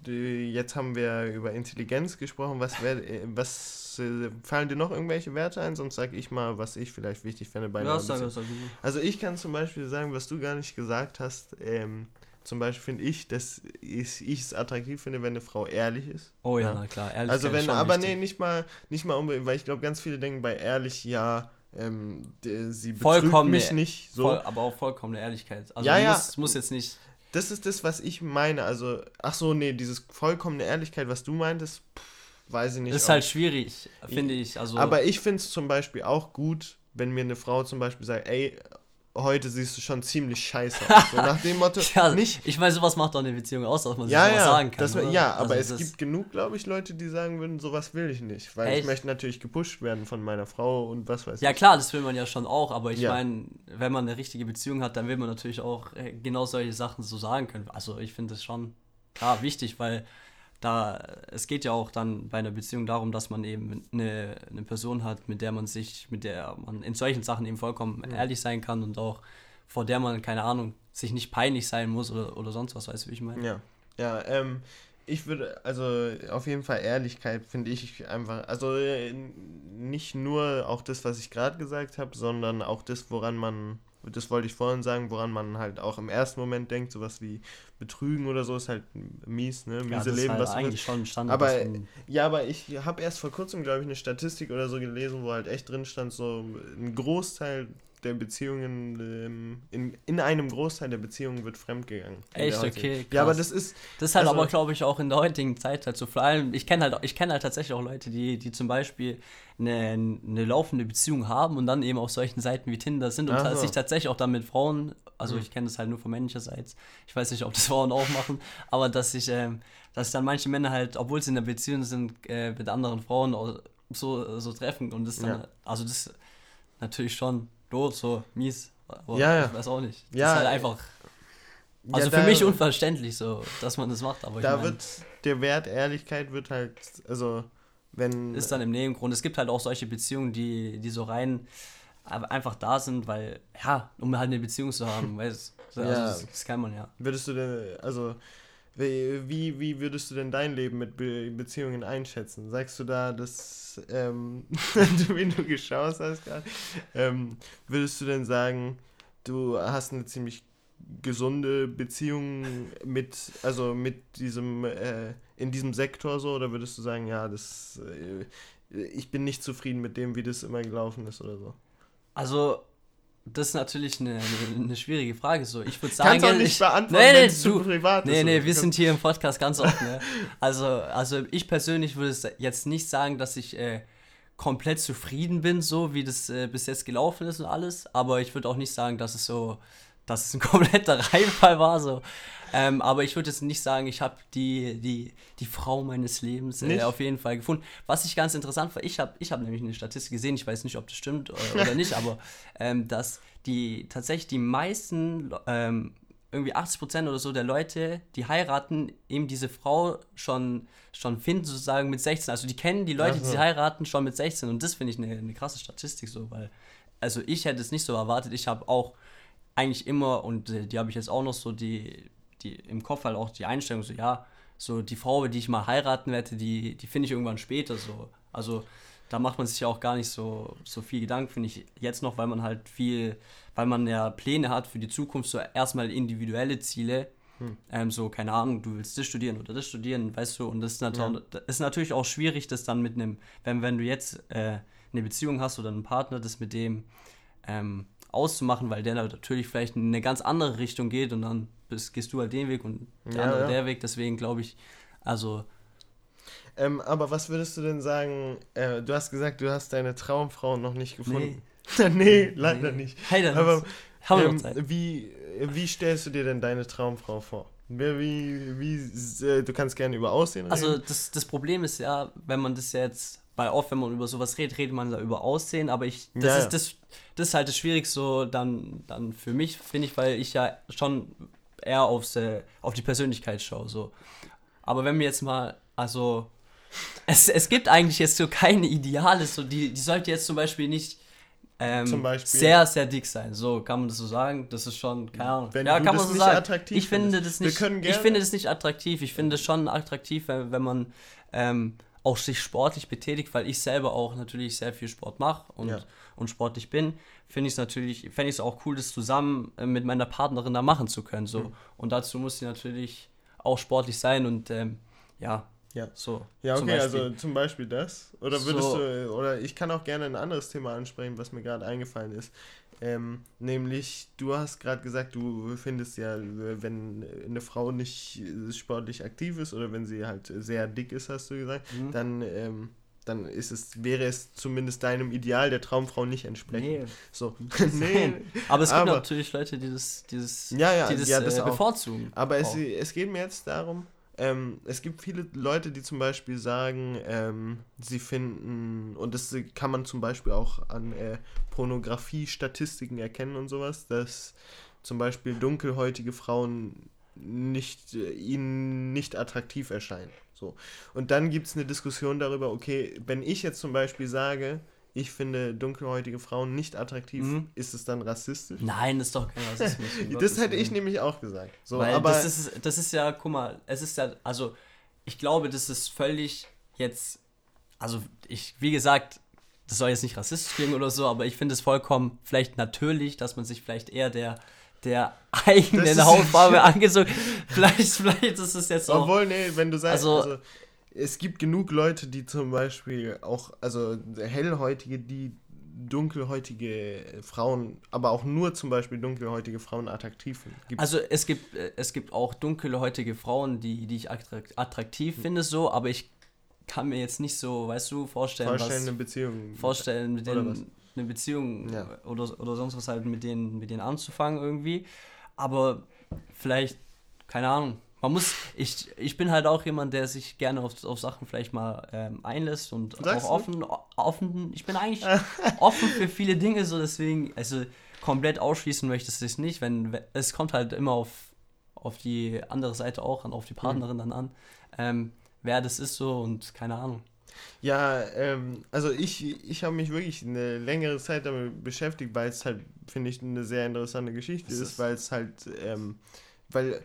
jetzt haben wir über Intelligenz gesprochen. Was, wär, was fallen dir noch irgendwelche Werte ein? Sonst sage ich mal, was ich vielleicht wichtig finde bei ja, sag, sag, Also ich kann zum Beispiel sagen, was du gar nicht gesagt hast. Ähm, zum Beispiel finde ich, dass ich es attraktiv finde, wenn eine Frau ehrlich ist. Oh ja, ja. na klar, ehrlich. Also wenn, aber wichtig. nee, nicht mal, nicht mal unbedingt, weil ich glaube, ganz viele denken bei ehrlich, ja, ähm, sie betrügt mich nicht. So. Voll, aber auch vollkommene Ehrlichkeit. Also ja, ja. Muss, muss jetzt nicht. Das ist das, was ich meine. Also, ach so, nee, dieses vollkommene Ehrlichkeit, was du meintest, pff, weiß ich nicht. Das ist halt schwierig, finde ich. Also aber ich finde es zum Beispiel auch gut, wenn mir eine Frau zum Beispiel sagt, ey, heute siehst du schon ziemlich scheiße aus. So nach dem Motto, *laughs* ja, nicht. Ich meine, sowas macht doch eine Beziehung aus, dass man sich ja, ja, sagen kann. Das, ja, aber also es gibt genug, glaube ich, Leute, die sagen würden, sowas will ich nicht. Weil echt? ich möchte natürlich gepusht werden von meiner Frau und was weiß ich. Ja, klar, das will man ja schon auch, aber ich ja. meine, wenn man eine richtige Beziehung hat, dann will man natürlich auch äh, genau solche Sachen so sagen können. Also ich finde das schon klar wichtig, weil da, es geht ja auch dann bei einer Beziehung darum, dass man eben eine, eine Person hat, mit der man sich, mit der man in solchen Sachen eben vollkommen mhm. ehrlich sein kann und auch vor der man, keine Ahnung, sich nicht peinlich sein muss oder, oder sonst was, weißt du, wie ich meine? Ja, ja, ähm, ich würde, also auf jeden Fall Ehrlichkeit finde ich einfach, also äh, nicht nur auch das, was ich gerade gesagt habe, sondern auch das, woran man das wollte ich vorhin sagen, woran man halt auch im ersten Moment denkt, sowas wie Betrügen oder so ist halt mies, ne? Miese ja, das Leben, ist halt was eigentlich schon Standard. Aber ja, aber ich habe erst vor kurzem, glaube ich, eine Statistik oder so gelesen, wo halt echt drin stand, so ein Großteil der Beziehungen, ähm, in, in einem Großteil der Beziehungen wird fremdgegangen. Echt, okay. Krass. Ja, aber das ist. Das ist halt also, aber, glaube ich, auch in der heutigen Zeit halt so. Vor allem, ich kenne halt, ich kenne halt tatsächlich auch Leute, die, die zum Beispiel eine, eine laufende Beziehung haben und dann eben auf solchen Seiten wie Tinder sind und so. sich tatsächlich auch dann mit Frauen, also mhm. ich kenne das halt nur von männlicherseits, ich weiß nicht, ob das *laughs* Frauen auch machen, aber dass sich, ähm, dass dann manche Männer halt, obwohl sie in der Beziehung sind, äh, mit anderen Frauen so, so treffen und das dann, ja. also das natürlich schon doof, so mies. Aber ja, ja. Ich weiß auch nicht. Das ja, ist halt einfach. Also ja, für mich unverständlich so, dass man das macht. Aber da mein, wird der Wert Ehrlichkeit wird halt, also wenn. Ist dann im Nebengrund. Es gibt halt auch solche Beziehungen, die, die so rein einfach da sind, weil, ja, um halt eine Beziehung zu haben, weißt also ja. das, das kann man ja. Würdest du denn, also wie, wie würdest du denn dein Leben mit Be Beziehungen einschätzen? Sagst du da, dass, ähm, *laughs* wie du geschaut hast gerade, ähm, würdest du denn sagen, du hast eine ziemlich gesunde Beziehung mit, also mit diesem, äh, in diesem Sektor so, oder würdest du sagen, ja, das, äh, ich bin nicht zufrieden mit dem, wie das immer gelaufen ist oder so? Also, das ist natürlich eine, eine, eine schwierige Frage. So, ich würde *laughs* sagen, Kannst auch nicht beantworten, nee, nee, wenn zu privat nee, ist. Nee, nee, wir sind hier im Podcast *laughs* ganz offen. Ne? Also, also ich persönlich würde jetzt nicht sagen, dass ich äh, komplett zufrieden bin, so wie das äh, bis jetzt gelaufen ist und alles. Aber ich würde auch nicht sagen, dass es so, dass es ein *laughs* kompletter Reinfall war. So. Ähm, aber ich würde jetzt nicht sagen, ich habe die, die, die Frau meines Lebens äh, auf jeden Fall gefunden. Was ich ganz interessant war, ich habe ich hab nämlich eine Statistik gesehen, ich weiß nicht, ob das stimmt oder, äh, *laughs* oder nicht, aber ähm, dass die tatsächlich die meisten, ähm, irgendwie 80% oder so der Leute, die heiraten, eben diese Frau schon, schon finden, sozusagen mit 16. Also die kennen die Leute, die sie heiraten, schon mit 16. Und das finde ich eine, eine krasse Statistik so, weil, also ich hätte es nicht so erwartet. Ich habe auch eigentlich immer, und äh, die habe ich jetzt auch noch so, die die im Kopf halt auch die Einstellung so, ja, so die Frau, die ich mal heiraten werde, die, die finde ich irgendwann später so. Also da macht man sich ja auch gar nicht so, so viel Gedanken, finde ich jetzt noch, weil man halt viel, weil man ja Pläne hat für die Zukunft, so erstmal individuelle Ziele. Hm. Ähm, so, keine Ahnung, du willst das studieren oder das studieren, weißt du, und das ist, nat ja. ist natürlich auch schwierig, das dann mit einem, wenn, wenn du jetzt äh, eine Beziehung hast oder einen Partner, das mit dem ähm, auszumachen, weil der natürlich vielleicht in eine ganz andere Richtung geht und dann bist, gehst du halt den Weg und der ja, andere ja. der Weg. Deswegen glaube ich, also. Ähm, aber was würdest du denn sagen? Äh, du hast gesagt, du hast deine Traumfrau noch nicht gefunden. *laughs* Nee, nee leider nee. nicht. Heider aber ähm, wie, wie stellst du dir denn deine Traumfrau vor? Wie, wie, äh, du kannst gerne über Aussehen also, reden. Also das, das Problem ist ja, wenn man das jetzt weil oft, wenn man über sowas redet, redet man da über Aussehen, aber ich, das, ja, ist, das, das ist halt das Schwierigste dann, dann für mich, finde ich, weil ich ja schon eher aufs, äh, auf die Persönlichkeit schaue. So. Aber wenn wir jetzt mal, also, es, es gibt eigentlich jetzt so keine Ideale, so die, die sollte jetzt zum Beispiel nicht ähm, sehr, sehr dick sein. So kann man das so sagen. Das ist schon, keine Ahnung. Wenn ja, kann man so sagen. Attraktiv ich finde das nicht. Ich finde das nicht attraktiv. Ich finde es schon attraktiv, wenn, wenn man ähm, auch sich sportlich betätigt, weil ich selber auch natürlich sehr viel Sport mache und, ja. und sportlich bin, finde ich es natürlich, fände ich es auch cool, das zusammen äh, mit meiner Partnerin da machen zu können. So. Mhm. Und dazu muss sie natürlich auch sportlich sein und ähm, ja, ja. So. Ja, okay, also zum Beispiel das. Oder würdest so. du, oder ich kann auch gerne ein anderes Thema ansprechen, was mir gerade eingefallen ist. Ähm, nämlich, du hast gerade gesagt, du findest ja, wenn eine Frau nicht sportlich aktiv ist oder wenn sie halt sehr dick ist, hast du gesagt, mhm. dann, ähm, dann ist es, wäre es zumindest deinem Ideal der Traumfrau nicht entsprechend. Nee. So. *laughs* *laughs* nee. Aber es gibt aber, natürlich Leute, die das, dieses, ja, ja, die das, ja, das äh, bevorzugen. Aber es, es geht mir jetzt darum, ähm, es gibt viele Leute, die zum Beispiel sagen, ähm, sie finden, und das kann man zum Beispiel auch an äh, Pornografie-Statistiken erkennen und sowas, dass zum Beispiel dunkelhäutige Frauen nicht, äh, ihnen nicht attraktiv erscheinen. So. Und dann gibt es eine Diskussion darüber, okay, wenn ich jetzt zum Beispiel sage, ich finde dunkelhäutige Frauen nicht attraktiv, mhm. ist es dann rassistisch? Nein, ist doch kein Rassismus. *laughs* das hätte ich nämlich auch gesagt. So, Weil aber das ist, das ist ja, guck mal, es ist ja, also ich glaube, das ist völlig jetzt, also ich, wie gesagt, das soll jetzt nicht rassistisch klingen oder so, aber ich finde es vollkommen vielleicht natürlich, dass man sich vielleicht eher der der *laughs* eigenen Hautfarbe *laughs* angezogen. Vielleicht, vielleicht ist es jetzt auch. Obwohl, nee, wenn du sagst, also, also es gibt genug Leute, die zum Beispiel auch, also hellhäutige, die dunkelhäutige Frauen, aber auch nur zum Beispiel dunkelhäutige Frauen attraktiv finden. Also es gibt, äh, es gibt auch dunkelhäutige Frauen, die, die ich attraktiv hm. finde, so, aber ich kann mir jetzt nicht so, weißt du, vorstellen, vorstellen was, eine Beziehung. Vorstellen, mit denen eine Beziehung ja. oder, oder sonst was halt mit denen, mit denen anzufangen irgendwie. Aber vielleicht, keine Ahnung, man muss, ich, ich bin halt auch jemand, der sich gerne auf, auf Sachen vielleicht mal ähm, einlässt und Sagst auch offen, offen, ich bin eigentlich *laughs* offen für viele Dinge, so deswegen, also komplett ausschließen möchte ich es nicht, wenn, es kommt halt immer auf, auf die andere Seite auch an, auf die Partnerin mhm. dann an, ähm, wer das ist so und keine Ahnung. Ja, ähm, also ich, ich habe mich wirklich eine längere Zeit damit beschäftigt, weil es halt, finde ich, eine sehr interessante Geschichte ist, ist, weil es halt, ähm, weil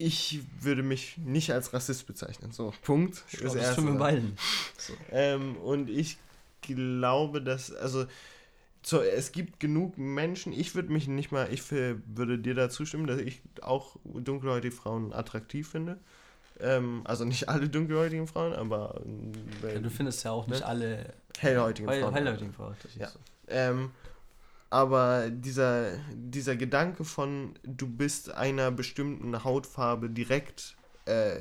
ich würde mich nicht als Rassist bezeichnen. So, Punkt. Ich glaub, das tun wir beiden. So. Ähm, und ich glaube, dass, also, so, es gibt genug Menschen, ich würde mich nicht mal, ich würde dir dazu stimmen, dass ich auch dunkelhäutige Frauen attraktiv finde. Ähm, also nicht alle dunkelhäutigen Frauen, aber. Äh, ja, du findest ja auch nicht ne? alle hellhäutigen Frauen. Hellhäutigen Frauen, ja. So. Ähm, aber dieser, dieser Gedanke von, du bist einer bestimmten Hautfarbe direkt äh,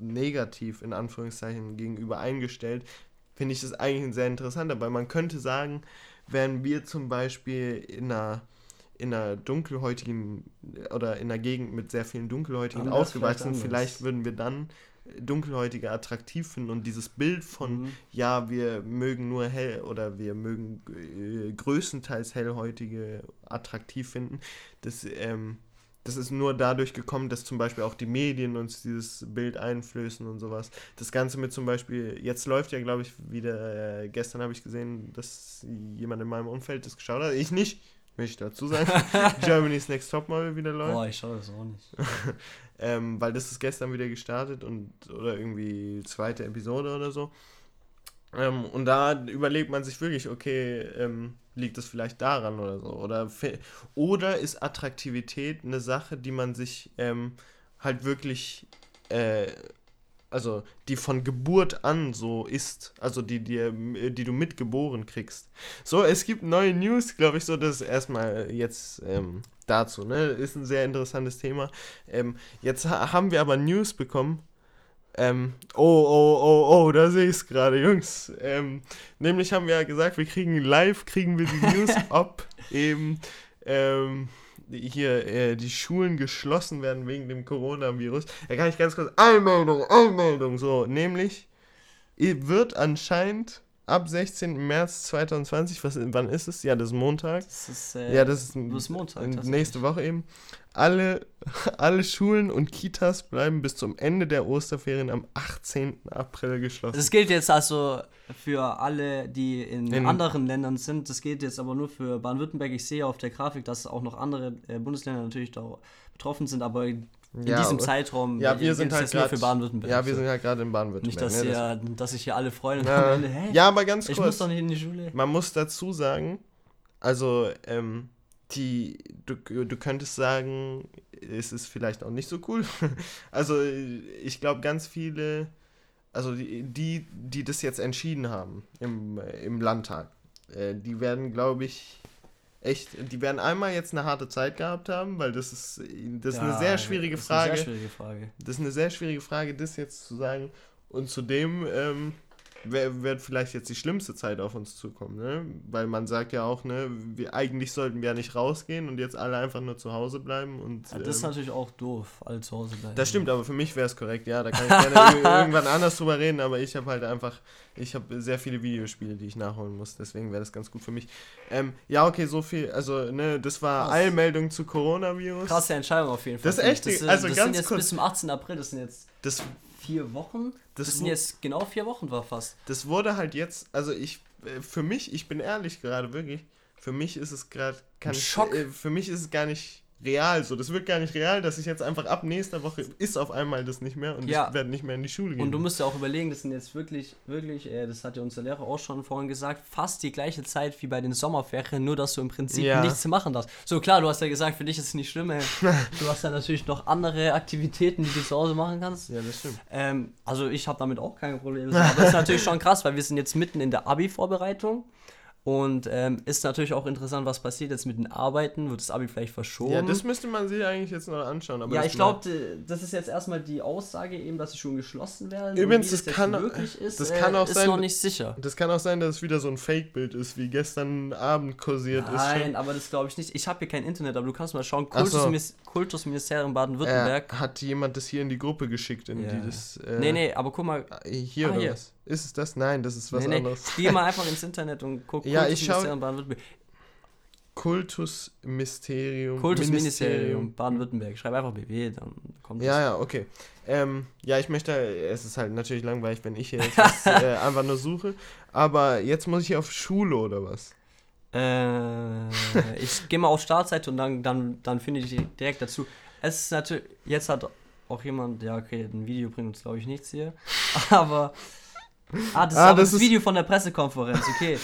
negativ in Anführungszeichen gegenüber eingestellt, finde ich das eigentlich sehr interessant. Aber man könnte sagen, wären wir zum Beispiel in einer, in einer dunkelhäutigen oder in einer Gegend mit sehr vielen dunkelhäutigen aufgewachsen, vielleicht, vielleicht würden wir dann Dunkelhäutige attraktiv finden und dieses Bild von, mhm. ja, wir mögen nur hell oder wir mögen äh, größtenteils hellhäutige attraktiv finden, das, ähm, das ist nur dadurch gekommen, dass zum Beispiel auch die Medien uns dieses Bild einflößen und sowas. Das Ganze mit zum Beispiel, jetzt läuft ja, glaube ich, wieder, äh, gestern habe ich gesehen, dass jemand in meinem Umfeld das geschaut hat, ich nicht, möchte ich dazu sagen. *laughs* Germany's Next Topmodel wieder läuft. Boah, ich schaue das auch nicht. *laughs* ähm, weil das ist gestern wieder gestartet und oder irgendwie zweite Episode oder so. Ähm, und da überlegt man sich wirklich, okay, ähm, liegt das vielleicht daran oder so? Oder, oder ist Attraktivität eine Sache, die man sich ähm, halt wirklich äh, also die von Geburt an so ist, also die, die, die du mitgeboren kriegst. So, es gibt neue News, glaube ich, so, das ist erstmal jetzt ähm, dazu, ne? Ist ein sehr interessantes Thema. Ähm, jetzt ha haben wir aber News bekommen. Ähm, oh, oh, oh, oh, da sehe ich es gerade, Jungs. Ähm, nämlich haben wir ja gesagt, wir kriegen live, kriegen wir die News, *laughs* ob eben ähm, hier äh, die Schulen geschlossen werden wegen dem Coronavirus. Da kann ich ganz kurz Einmeldung, Einmeldung, so, nämlich wird anscheinend ab 16. März 2020, was, wann ist es? Ja, das ist Montag. Das ist, äh, ja, das ist, das ist Montag. Nächste Woche eben. Alle, *laughs* alle Schulen und Kitas bleiben bis zum Ende der Osterferien am 18. April geschlossen. Das gilt jetzt also für alle, die in, in anderen Ländern sind. Das gilt jetzt aber nur für Baden-Württemberg. Ich sehe auf der Grafik, dass auch noch andere äh, Bundesländer natürlich da betroffen sind, aber in ja, diesem Zeitraum ja, wir sind halt grad, für Baden-Württemberg. Ja, wir sind halt gerade in Baden-Württemberg. Nicht, dass, ne, ja, dass sich hier alle freuen. Ja, ja aber ganz kurz. Ich muss doch nicht in die Schule. Man muss dazu sagen, also, ähm, die, du, du könntest sagen, es ist vielleicht auch nicht so cool. *laughs* also, ich glaube, ganz viele, also die, die, die das jetzt entschieden haben im, im Landtag, äh, die werden, glaube ich, echt, die werden einmal jetzt eine harte Zeit gehabt haben, weil das ist, das ist ja, eine sehr schwierige Frage. Eine sehr schwierige Frage. Das ist eine sehr schwierige Frage, das jetzt zu sagen. Und zudem ähm, wird vielleicht jetzt die schlimmste Zeit auf uns zukommen, ne? Weil man sagt ja auch, ne, wir, eigentlich sollten wir ja nicht rausgehen und jetzt alle einfach nur zu Hause bleiben und. Ja, das ähm, ist natürlich auch doof, alle zu Hause bleiben. Das stimmt, aber für mich wäre es korrekt, ja, da kann ich *laughs* gerne irgendwann anders drüber reden, aber ich habe halt einfach, ich habe sehr viele Videospiele, die ich nachholen muss, deswegen wäre das ganz gut für mich. Ähm, ja, okay, so viel, also, ne, das war Krass. Eilmeldung zu Coronavirus. Krasse Entscheidung auf jeden Fall. Das ist echt, das, also das ganz sind jetzt kurz, bis zum 18. April, das sind jetzt. Das vier Wochen. Das, das sind jetzt genau vier Wochen war fast. Das wurde halt jetzt, also ich, äh, für mich, ich bin ehrlich gerade wirklich, für mich ist es gerade, kann Schock. Ich, äh, für mich ist es gar nicht real so. Das wird gar nicht real, dass ich jetzt einfach ab nächster Woche ist auf einmal das nicht mehr und ja. ich werde nicht mehr in die Schule gehen. Und du musst ja auch überlegen, das sind jetzt wirklich, wirklich, äh, das hat ja unser Lehrer auch schon vorhin gesagt, fast die gleiche Zeit wie bei den Sommerferien, nur dass du im Prinzip ja. nichts machen darfst. So klar, du hast ja gesagt, für dich ist es nicht schlimm. *laughs* du hast ja natürlich noch andere Aktivitäten, die du zu Hause machen kannst. Ja, das stimmt. Ähm, also ich habe damit auch kein Problem. Aber das ist natürlich schon krass, weil wir sind jetzt mitten in der Abi-Vorbereitung. Und ähm, ist natürlich auch interessant, was passiert jetzt mit den Arbeiten. Wird das Abi vielleicht verschoben? Ja, das müsste man sich eigentlich jetzt noch anschauen. ja, ich glaube, das ist jetzt erstmal die Aussage eben, dass sie schon geschlossen werden. Übrigens, das, das, kann, ist, das kann auch ist sein, noch nicht sicher. Das kann auch sein, dass es wieder so ein Fake-Bild ist, wie gestern Abend kursiert Nein, ist. Nein, aber das glaube ich nicht. Ich habe hier kein Internet, aber du kannst mal schauen. Kultusministerium so. Kultusministerium Baden-Württemberg. Äh, hat jemand das hier in die Gruppe geschickt? In ja. die das, äh, nee, nee, aber guck mal. Hier ah, oder hier. was? Ist es das? Nein, das ist was nee, anderes. Nee. Geh mal *laughs* einfach ins Internet und guck ja, ich schau, Baden-Württemberg. Kultusministerium. Kultusministerium Baden-Württemberg. Schreib einfach BW, dann kommt Ja, das. ja, okay. Ähm, ja, ich möchte, es ist halt natürlich langweilig, wenn ich hier jetzt was, *laughs* äh, einfach nur suche. Aber jetzt muss ich auf Schule oder was? Äh, ich gehe mal auf Startseite und dann, dann, dann finde ich direkt dazu. Es ist natürlich, jetzt hat auch jemand, ja, okay, ein Video bringt uns, glaube ich, nichts hier. *laughs* Aber. Ah, das ah, ist das, das Video von der Pressekonferenz, okay.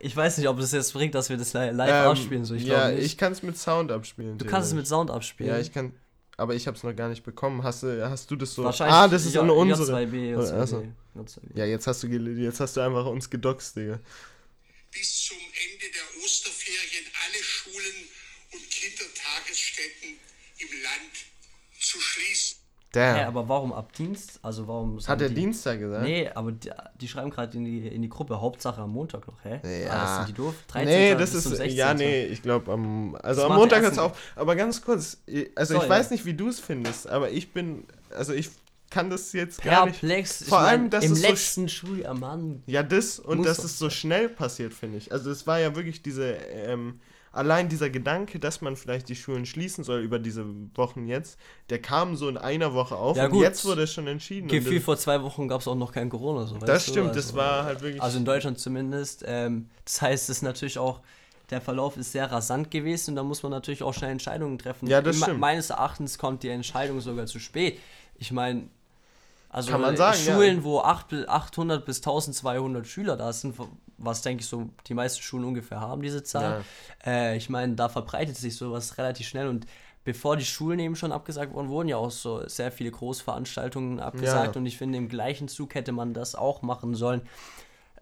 Ich weiß nicht, ob das jetzt bringt, dass wir das live ähm, abspielen. So, ich ja, ich kann es mit Sound abspielen. Du kannst es mit Sound abspielen. Ja, ich kann. Aber ich habe es noch gar nicht bekommen. Hast du, hast du das so? Wahrscheinlich. Ah, das ist J, unsere. J2B, J2B, also. J2B. Ja, jetzt hast du jetzt hast du einfach uns gedoxt, Digga. Bis zum Ende der Osterferien alle Schulen und Kindertagesstätten im Land zu schließen. Damn. Hä, aber warum ab Dienst? Also warum Hat er Dienstag gesagt? Nee, aber die, die schreiben gerade in die, in die Gruppe Hauptsache am Montag noch, hä? Ja. Ah, sind die doof? 13. Nee, das ist ja nee, ich glaube am also das am Montag hört es auf, aber ganz kurz, also so, ich ja. weiß nicht, wie du es findest, aber ich bin also ich kann das jetzt gar Perplex. nicht. Vor ich allem, dass im es letzten so Schuljahr, Mann. Ja, das und dass es so schnell passiert, finde ich. Also es war ja wirklich diese ähm, allein dieser Gedanke, dass man vielleicht die Schulen schließen soll über diese Wochen jetzt, der kam so in einer Woche auf ja, und gut. jetzt wurde es schon entschieden. Gefühl vor zwei Wochen gab es auch noch kein Corona. So, das stimmt, also, das war halt wirklich. Also in Deutschland zumindest. Ähm, das heißt, es ist natürlich auch der Verlauf ist sehr rasant gewesen und da muss man natürlich auch schnell Entscheidungen treffen. Ja, das stimmt. Meines Erachtens kommt die Entscheidung sogar zu spät. Ich meine, also Kann man sagen, Schulen, ja. wo 800 bis 1200 Schüler da sind, was denke ich so die meisten Schulen ungefähr haben, diese Zahl. Ja. Äh, ich meine, da verbreitet sich sowas relativ schnell und bevor die Schulen eben schon abgesagt wurden, wurden ja auch so sehr viele Großveranstaltungen abgesagt ja. und ich finde, im gleichen Zug hätte man das auch machen sollen.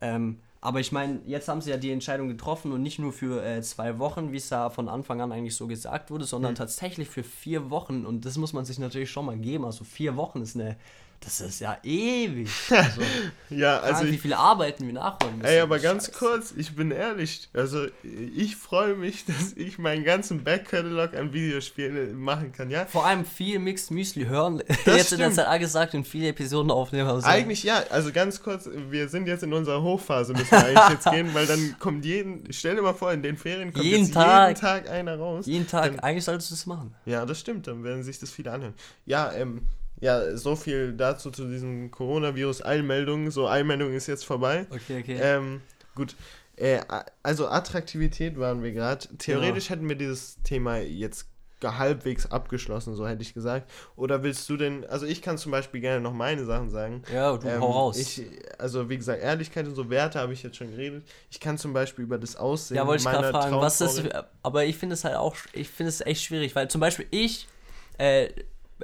Ähm, aber ich meine, jetzt haben sie ja die Entscheidung getroffen und nicht nur für äh, zwei Wochen, wie es da von Anfang an eigentlich so gesagt wurde, sondern mhm. tatsächlich für vier Wochen. Und das muss man sich natürlich schon mal geben. Also vier Wochen ist eine Das ist ja ewig. *laughs* Also, ja, also. wie viele Arbeiten wir nachholen müssen. Ey, aber ganz Scheiße. kurz, ich bin ehrlich. Also, ich freue mich, *laughs* dass ich meinen ganzen Backkatalog an Videospielen machen kann, ja? Vor allem viel Mixed Müsli hören. Das *laughs* jetzt stimmt. in der Zeit gesagt und viele Episoden aufnehmen. Also. Eigentlich ja, also ganz kurz, wir sind jetzt in unserer Hochphase, müssen wir eigentlich jetzt gehen, weil dann kommt jeden, stell dir mal vor, in den Ferien kommt jeden, Tag, jeden Tag einer raus. Jeden Tag, dann, eigentlich solltest du das machen. Ja, das stimmt, dann werden sich das viele anhören. Ja, ähm, ja, so viel dazu zu diesem Coronavirus-Eilmeldung. So, Eilmeldung ist jetzt vorbei. Okay, okay. Ähm, gut. Äh, also Attraktivität waren wir gerade. Theoretisch ja. hätten wir dieses Thema jetzt halbwegs abgeschlossen, so hätte ich gesagt. Oder willst du denn, also ich kann zum Beispiel gerne noch meine Sachen sagen. Ja, du ähm, hau raus. Ich, also wie gesagt, Ehrlichkeit und so Werte habe ich jetzt schon geredet. Ich kann zum Beispiel über das Aussehen ja, wollte ich gerade fragen, was ist, aber ich finde es halt auch, ich finde es echt schwierig, weil zum Beispiel ich, äh,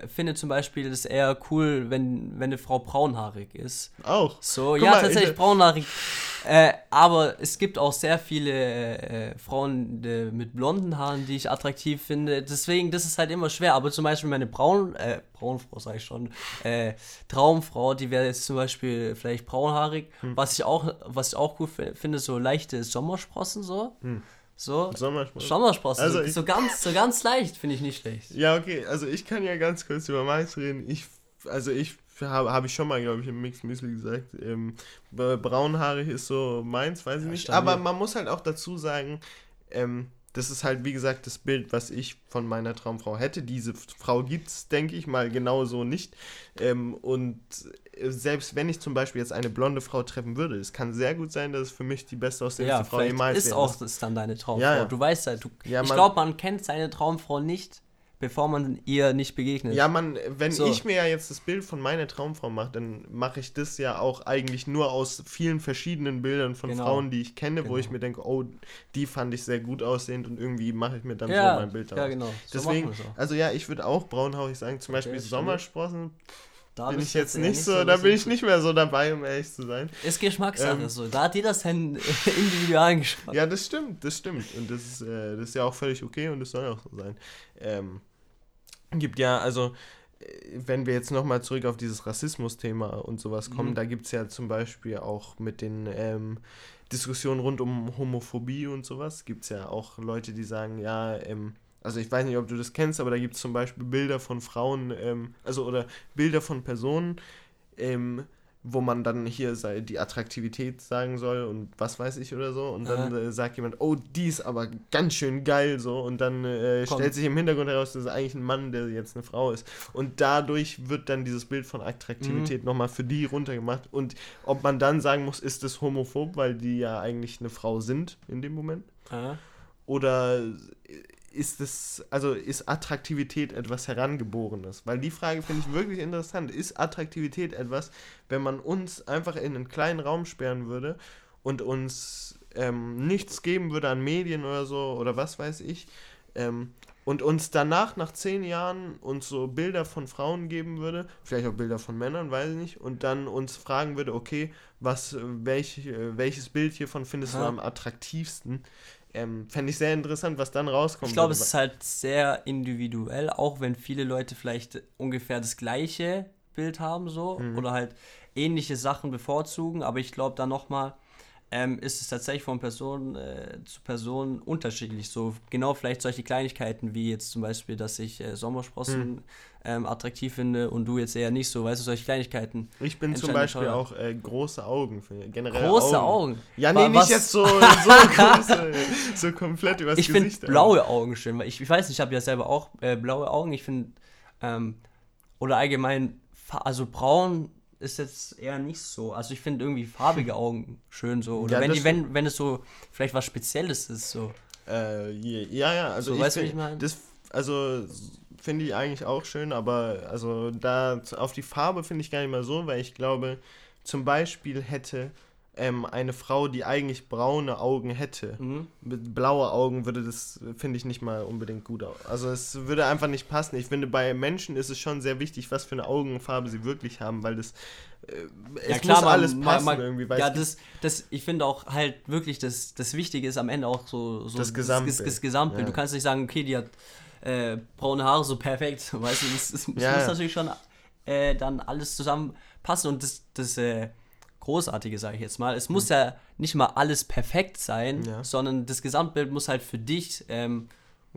finde zum Beispiel das eher cool, wenn, wenn eine Frau braunhaarig ist. Auch. So, Guck ja, mal, tatsächlich ich, braunhaarig. Äh, aber es gibt auch sehr viele äh, Frauen de, mit blonden Haaren, die ich attraktiv finde. Deswegen, das ist halt immer schwer. Aber zum Beispiel meine braun, äh, Braunfrau, sag ich schon, äh, Traumfrau, die wäre jetzt zum Beispiel vielleicht braunhaarig. Hm. Was ich auch, was ich auch gut finde, so leichte Sommersprossen so. Hm. So. Sommersprossen. Sommersprossen. Also so, so ganz, so ganz leicht finde ich nicht schlecht. Ja, okay. Also ich kann ja ganz kurz über meins reden. Ich, also ich habe hab ich schon mal, glaube ich, im Mixed Müsli gesagt. Ähm, braunhaarig ist so meins, weiß ich ja, nicht. Stabil. Aber man muss halt auch dazu sagen, ähm, das ist halt, wie gesagt, das Bild, was ich von meiner Traumfrau hätte. Diese Frau gibt es, denke ich mal, genauso nicht. Ähm, und selbst wenn ich zum Beispiel jetzt eine blonde Frau treffen würde, es kann sehr gut sein, dass es für mich die beste aussehendste ja, Frau jemals ist ist auch das dann deine Traumfrau. Ja, ja. Du weißt ja, du, ja, ich glaube, man kennt seine Traumfrau nicht, bevor man ihr nicht begegnet. Ja, man, wenn so. ich mir ja jetzt das Bild von meiner Traumfrau mache, dann mache ich das ja auch eigentlich nur aus vielen verschiedenen Bildern von genau. Frauen, die ich kenne, genau. wo ich mir denke, oh, die fand ich sehr gut aussehend und irgendwie mache ich mir dann ja, so mein Bild daraus. Ja, genau. So Deswegen, also ja, ich würde auch braunhaurig sagen, zum okay, Beispiel Sommersprossen. Da bin ich jetzt nicht so, da bin ich nicht mehr so dabei, um ehrlich zu sein. Ist Geschmackssache ähm, so. Da hat jeder sein *laughs* individual Geschmack. Ja, das stimmt, das stimmt. Und das ist, äh, das ist ja auch völlig okay und das soll auch so sein. Ähm, gibt ja, also, äh, wenn wir jetzt nochmal zurück auf dieses Rassismus-Thema und sowas kommen, mhm. da gibt es ja zum Beispiel auch mit den ähm, Diskussionen rund um Homophobie und sowas, gibt es ja auch Leute, die sagen, ja, ähm, also ich weiß nicht, ob du das kennst, aber da gibt es zum Beispiel Bilder von Frauen, ähm, also oder Bilder von Personen, ähm, wo man dann hier sei, die Attraktivität sagen soll und was weiß ich oder so. Und dann äh, sagt jemand, oh, die ist aber ganz schön geil so. Und dann äh, stellt sich im Hintergrund heraus, dass es eigentlich ein Mann, der jetzt eine Frau ist. Und dadurch wird dann dieses Bild von Attraktivität mhm. nochmal für die runtergemacht. Und ob man dann sagen muss, ist das homophob, weil die ja eigentlich eine Frau sind in dem Moment. Oder ist es, also ist Attraktivität etwas Herangeborenes? Weil die Frage finde ich wirklich interessant. Ist Attraktivität etwas, wenn man uns einfach in einen kleinen Raum sperren würde und uns ähm, nichts geben würde an Medien oder so oder was weiß ich, ähm, und uns danach, nach zehn Jahren, uns so Bilder von Frauen geben würde, vielleicht auch Bilder von Männern, weiß ich nicht, und dann uns fragen würde, okay, was, welch, welches Bild hiervon findest ja. du am attraktivsten? Ähm, Fände ich sehr interessant, was dann rauskommt. Ich glaube, es ist halt sehr individuell, auch wenn viele Leute vielleicht ungefähr das gleiche Bild haben, so, mhm. oder halt ähnliche Sachen bevorzugen, aber ich glaube dann nochmal, ähm, ist es tatsächlich von Person äh, zu Person unterschiedlich. So genau vielleicht solche Kleinigkeiten wie jetzt zum Beispiel, dass ich äh, Sommersprossen mhm. ähm, attraktiv finde und du jetzt eher nicht so, weißt du, solche Kleinigkeiten. Ich bin zum Beispiel auch äh, große Augen, generell Große Augen? Augen. Ja, nee, nicht jetzt so, *laughs* so große, so komplett übers ich Gesicht. Ich finde blaue Augen schön, weil ich, ich weiß nicht, ich habe ja selber auch äh, blaue Augen. Ich finde, ähm, oder allgemein, also braun ist jetzt eher nicht so. Also ich finde irgendwie farbige *laughs* Augen schön so. Oder ja, wenn, die, wenn, wenn es so vielleicht was Spezielles ist, so. Äh, ja, ja, also so, ich, weißt, find, ich mein? das, also finde ich eigentlich auch schön, aber also da auf die Farbe finde ich gar nicht mal so, weil ich glaube, zum Beispiel hätte ähm, eine Frau, die eigentlich braune Augen hätte, mhm. mit blaue Augen, würde das, finde ich, nicht mal unbedingt gut aus. Also es würde einfach nicht passen. Ich finde, bei Menschen ist es schon sehr wichtig, was für eine Augenfarbe sie wirklich haben, weil das äh, es ja, klar, muss alles man, passen man, irgendwie. ja, das, das, ich finde auch halt wirklich, das, das Wichtige ist am Ende auch so, so das Gesamtbild. Das, das Gesamtbild. Ja. Du kannst nicht sagen, okay, die hat äh, braune Haare so perfekt, *laughs* weißt du, das, das, das ja, muss natürlich schon äh, dann alles zusammenpassen und das, das äh, Großartige, sage ich jetzt mal. Es muss mhm. ja nicht mal alles perfekt sein, ja. sondern das Gesamtbild muss halt für dich ähm,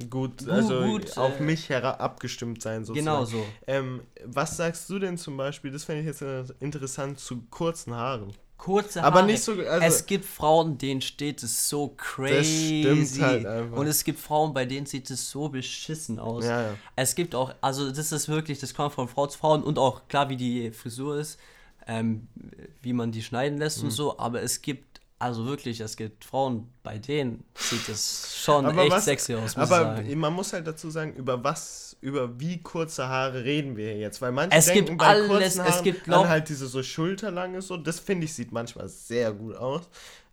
gut, also gut, auf äh, mich abgestimmt sein. Sozusagen. Genau so. Ähm, was sagst du denn zum Beispiel, das fände ich jetzt interessant, zu kurzen Haaren? kurze Haare. Aber nicht so. Also es gibt Frauen, denen steht es so crazy. Das stimmt halt einfach. Und es gibt Frauen, bei denen sieht es so beschissen aus. Ja, ja. Es gibt auch, also das ist wirklich, das kommt von Frau zu Frau und auch klar, wie die Frisur ist, ähm, wie man die schneiden lässt mhm. und so. Aber es gibt also wirklich, es gibt Frauen, bei denen sieht es schon aber echt was, sexy aus. Aber man muss halt dazu sagen, über was, über wie kurze Haare reden wir jetzt, weil manche es denken gibt bei alles, kurzen Haaren es gibt dann halt diese so schulterlange so, das finde ich sieht manchmal sehr gut aus.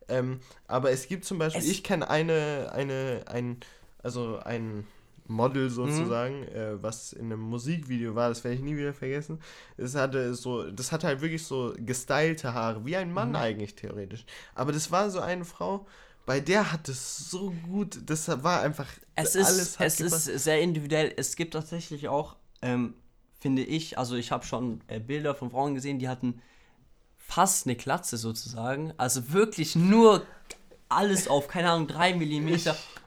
Ähm, aber es gibt zum Beispiel, ich kenne eine, eine, ein, also ein Model mhm. sozusagen, mhm. äh, was in einem Musikvideo war, das werde ich nie wieder vergessen. Es hatte so, das hatte halt wirklich so gestylte Haare, wie ein Mann mhm. eigentlich theoretisch. Aber das war so eine Frau, bei der hat es so gut, das war einfach es ist, alles Es gepasst. ist sehr individuell. Es gibt tatsächlich auch, ähm, finde ich, also ich habe schon äh, Bilder von Frauen gesehen, die hatten fast eine Klatze sozusagen. Also wirklich nur alles auf, keine Ahnung, 3 mm.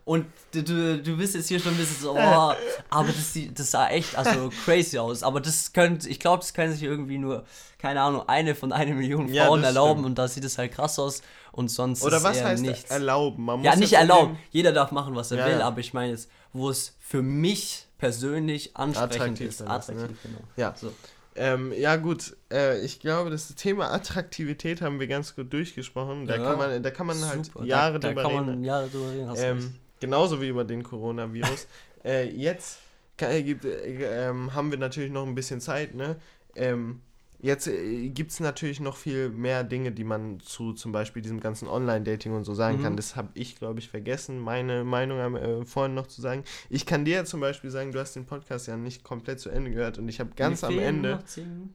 Und du, du, du bist jetzt hier schon ein bisschen so, oh, aber das, das sah echt also crazy aus. Aber das könnte, ich glaube, das können sich irgendwie nur, keine Ahnung, eine von einer Million Frauen ja, erlauben stimmt. und da sieht es halt krass aus und sonst Oder was heißt nichts. erlauben? Man ja, nicht erlauben. Jeder darf machen, was er ja, will, ja. aber ich meine jetzt, wo es für mich persönlich ansprechend attraktiv ist. Attraktiv, ne? genau. Ja. So. Ähm, ja, gut, äh, ich glaube, das Thema Attraktivität haben wir ganz gut durchgesprochen. Da, ja, kann, man, da kann man halt. Jahre da, da drüber reden. Jahre drüber reden ähm, genauso wie über den Coronavirus. *laughs* äh, jetzt kann, äh, gibt, äh, ähm, haben wir natürlich noch ein bisschen Zeit, ne? Ähm, Jetzt äh, gibt es natürlich noch viel mehr Dinge, die man zu zum Beispiel diesem ganzen Online-Dating und so sagen mhm. kann. Das habe ich, glaube ich, vergessen, meine Meinung äh, vorhin noch zu sagen. Ich kann dir ja zum Beispiel sagen, du hast den Podcast ja nicht komplett zu Ende gehört und ich habe ganz am Ende.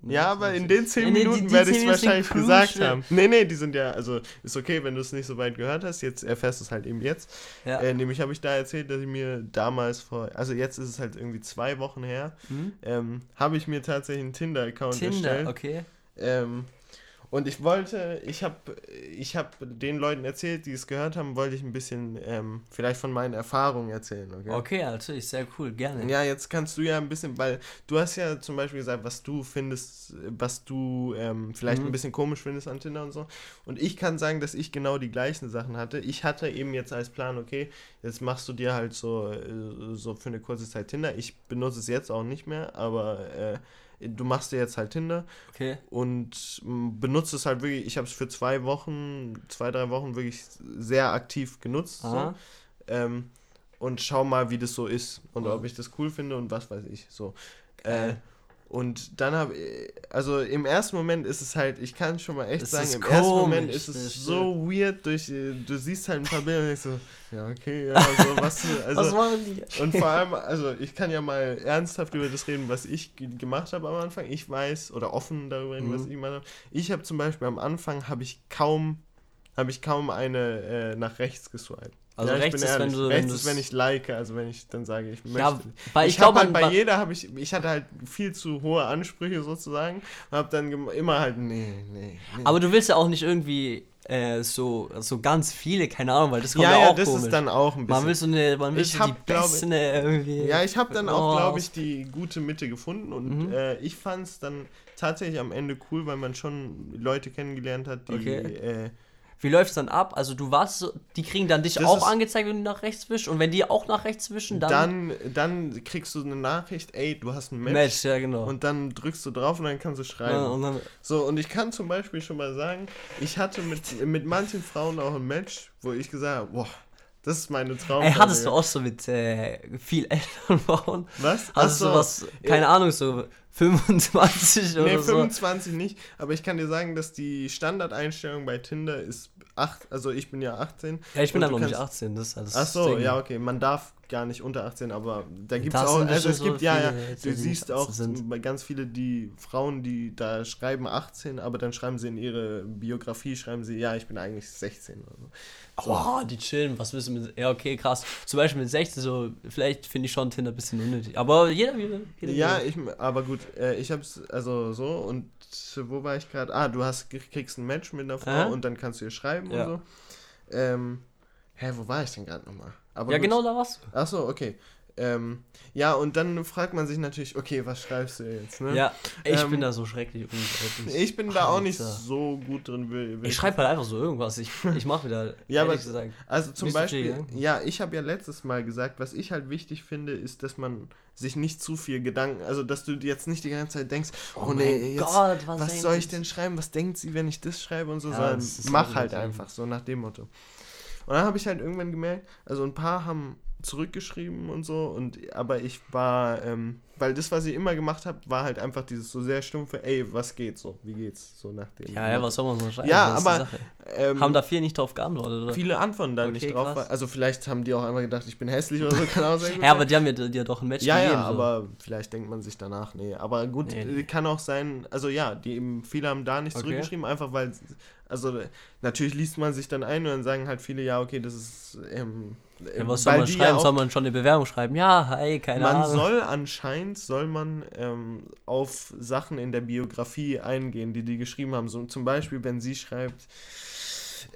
Ja, aber in den zehn Minuten werde ich es wahrscheinlich gesagt haben. Nee, nee, die sind ja, also ist okay, wenn du es nicht so weit gehört hast. Jetzt erfährst du es halt eben jetzt. Ja. Äh, nämlich habe ich da erzählt, dass ich mir damals vor, also jetzt ist es halt irgendwie zwei Wochen her, mhm. ähm, habe ich mir tatsächlich einen Tinder-Account Tinder, erstellt. Okay. Ähm, und ich wollte, ich habe ich hab den Leuten erzählt, die es gehört haben, wollte ich ein bisschen ähm, vielleicht von meinen Erfahrungen erzählen. Okay? okay, natürlich, sehr cool, gerne. Ja, jetzt kannst du ja ein bisschen, weil du hast ja zum Beispiel gesagt, was du findest, was du ähm, vielleicht mhm. ein bisschen komisch findest an Tinder und so. Und ich kann sagen, dass ich genau die gleichen Sachen hatte. Ich hatte eben jetzt als Plan, okay, jetzt machst du dir halt so, äh, so für eine kurze Zeit Tinder. Ich benutze es jetzt auch nicht mehr, aber äh, du machst dir jetzt halt Tinder okay. und benutzt es halt wirklich, ich habe es für zwei Wochen, zwei, drei Wochen wirklich sehr aktiv genutzt. So. Ähm, und schau mal, wie das so ist und oh. ob ich das cool finde und was weiß ich. So. Äh, und dann habe ich, also im ersten Moment ist es halt, ich kann schon mal echt das sagen, im komisch, ersten Moment ist es so weird, durch, du siehst halt ein paar Bilder und denkst so, ja, okay, ja, *laughs* so, was, also, was machen die? Und vor allem, also ich kann ja mal ernsthaft über das reden, was ich gemacht habe am Anfang. Ich weiß, oder offen darüber reden, mhm. was ich gemacht habe. Ich habe zum Beispiel am Anfang, habe ich kaum, habe ich kaum eine äh, nach rechts geswiped. Also ja, rechts ist, wenn du rechts wenn ist, wenn ich like, also wenn ich dann sage, ich möchte. Ja, weil ich, ich glaube halt bei jeder habe ich ich hatte halt viel zu hohe Ansprüche sozusagen und habe dann immer halt nee, nee, nee. Aber du willst ja auch nicht irgendwie äh, so, so ganz viele, keine Ahnung, weil das kommt ja, ja, ja auch das komisch. ist dann auch ein bisschen. Man will so eine, man will ich so hab, die beste irgendwie. Ja, ich habe dann auch, glaube ich, die gute Mitte gefunden und mhm. äh, ich fand es dann tatsächlich am Ende cool, weil man schon Leute kennengelernt hat, die okay. äh, wie läuft es dann ab? Also du warst die kriegen dann dich das auch angezeigt, wenn du nach rechts wischst und wenn die auch nach rechts wischen, dann dann dann kriegst du eine Nachricht, ey, du hast ein Match. Match, ja genau. Und dann drückst du drauf und dann kannst du schreiben. Ja, und dann, so und ich kann zum Beispiel schon mal sagen, ich hatte mit mit manchen Frauen auch ein Match, wo ich gesagt habe, boah, das ist meine Traum. Ey, hattest du auch so mit äh, viel älteren Frauen? Was? Hast du was, keine. Ahnung, so 25 oder nee, so? Nee, 25 nicht, aber ich kann dir sagen, dass die Standardeinstellung bei Tinder ist 8, also ich bin ja 18. Ja, ich bin dann noch nicht 18, das ist alles. Ach so, Ding. ja, okay, man darf gar nicht unter 18, aber da gibt es auch, also es gibt, so ja, ja, du siehst auch sind. ganz viele, die Frauen, die da schreiben 18, aber dann schreiben sie in ihre Biografie, schreiben sie, ja, ich bin eigentlich 16 oder so. Oh, die chillen, was wissen wir, ja, okay, krass. Zum Beispiel mit 16, so, vielleicht finde ich schon Tinder ein bisschen unnötig, aber jeder wieder. Jeder ja, ich, aber gut, äh, ich hab's, also so, und wo war ich gerade? Ah, du hast, kriegst ein Match mit einer Frau äh? und dann kannst du ihr schreiben ja. und so. Ähm, hä, wo war ich denn gerade nochmal? Aber ja, gut. genau da warst du. Achso, okay. Ähm, ja, und dann fragt man sich natürlich, okay, was schreibst du jetzt? Ne? Ja, ich ähm, bin da so schrecklich unglücklich. Ich bin da auch nicht so gut drin. Will, will ich schreibe halt einfach so irgendwas. Ich, ich mache wieder. *laughs* ja, aber, also zum Beispiel, viel, ja, ich habe ja letztes Mal gesagt, was ich halt wichtig finde, ist, dass man sich nicht zu viel Gedanken, also dass du jetzt nicht die ganze Zeit denkst, oh, oh nee, jetzt, Gott, was, was soll ich denn schreiben? Was denkt sie, wenn ich das schreibe und so, ja, sondern mach halt einfach so nach dem Motto. Und dann habe ich halt irgendwann gemerkt, also ein paar haben zurückgeschrieben und so, und aber ich war, ähm, weil das, was ich immer gemacht habe, war halt einfach dieses so sehr stumpfe, ey, was geht so, wie geht's so nach dem. Ja, ja, was soll man so schreiben? Ja, aber ähm, haben da viele nicht drauf geantwortet, oder? Viele antworten da okay, nicht drauf, krass. also vielleicht haben die auch einmal gedacht, ich bin hässlich oder so, kann auch sein. ja, aber die haben ja doch ein Match ja, gegeben. Ja, so. aber vielleicht denkt man sich danach, nee, aber gut, nee. kann auch sein, also ja, die eben, viele haben da nicht okay. zurückgeschrieben, einfach weil also natürlich liest man sich dann ein und dann sagen halt viele, ja, okay, das ist. Ähm, ja, was soll man schreiben? Ja soll man schon eine Bewerbung schreiben? Ja, hey, keine man Ahnung. Man soll anscheinend, soll man ähm, auf Sachen in der Biografie eingehen, die die geschrieben haben. So zum Beispiel, wenn sie schreibt,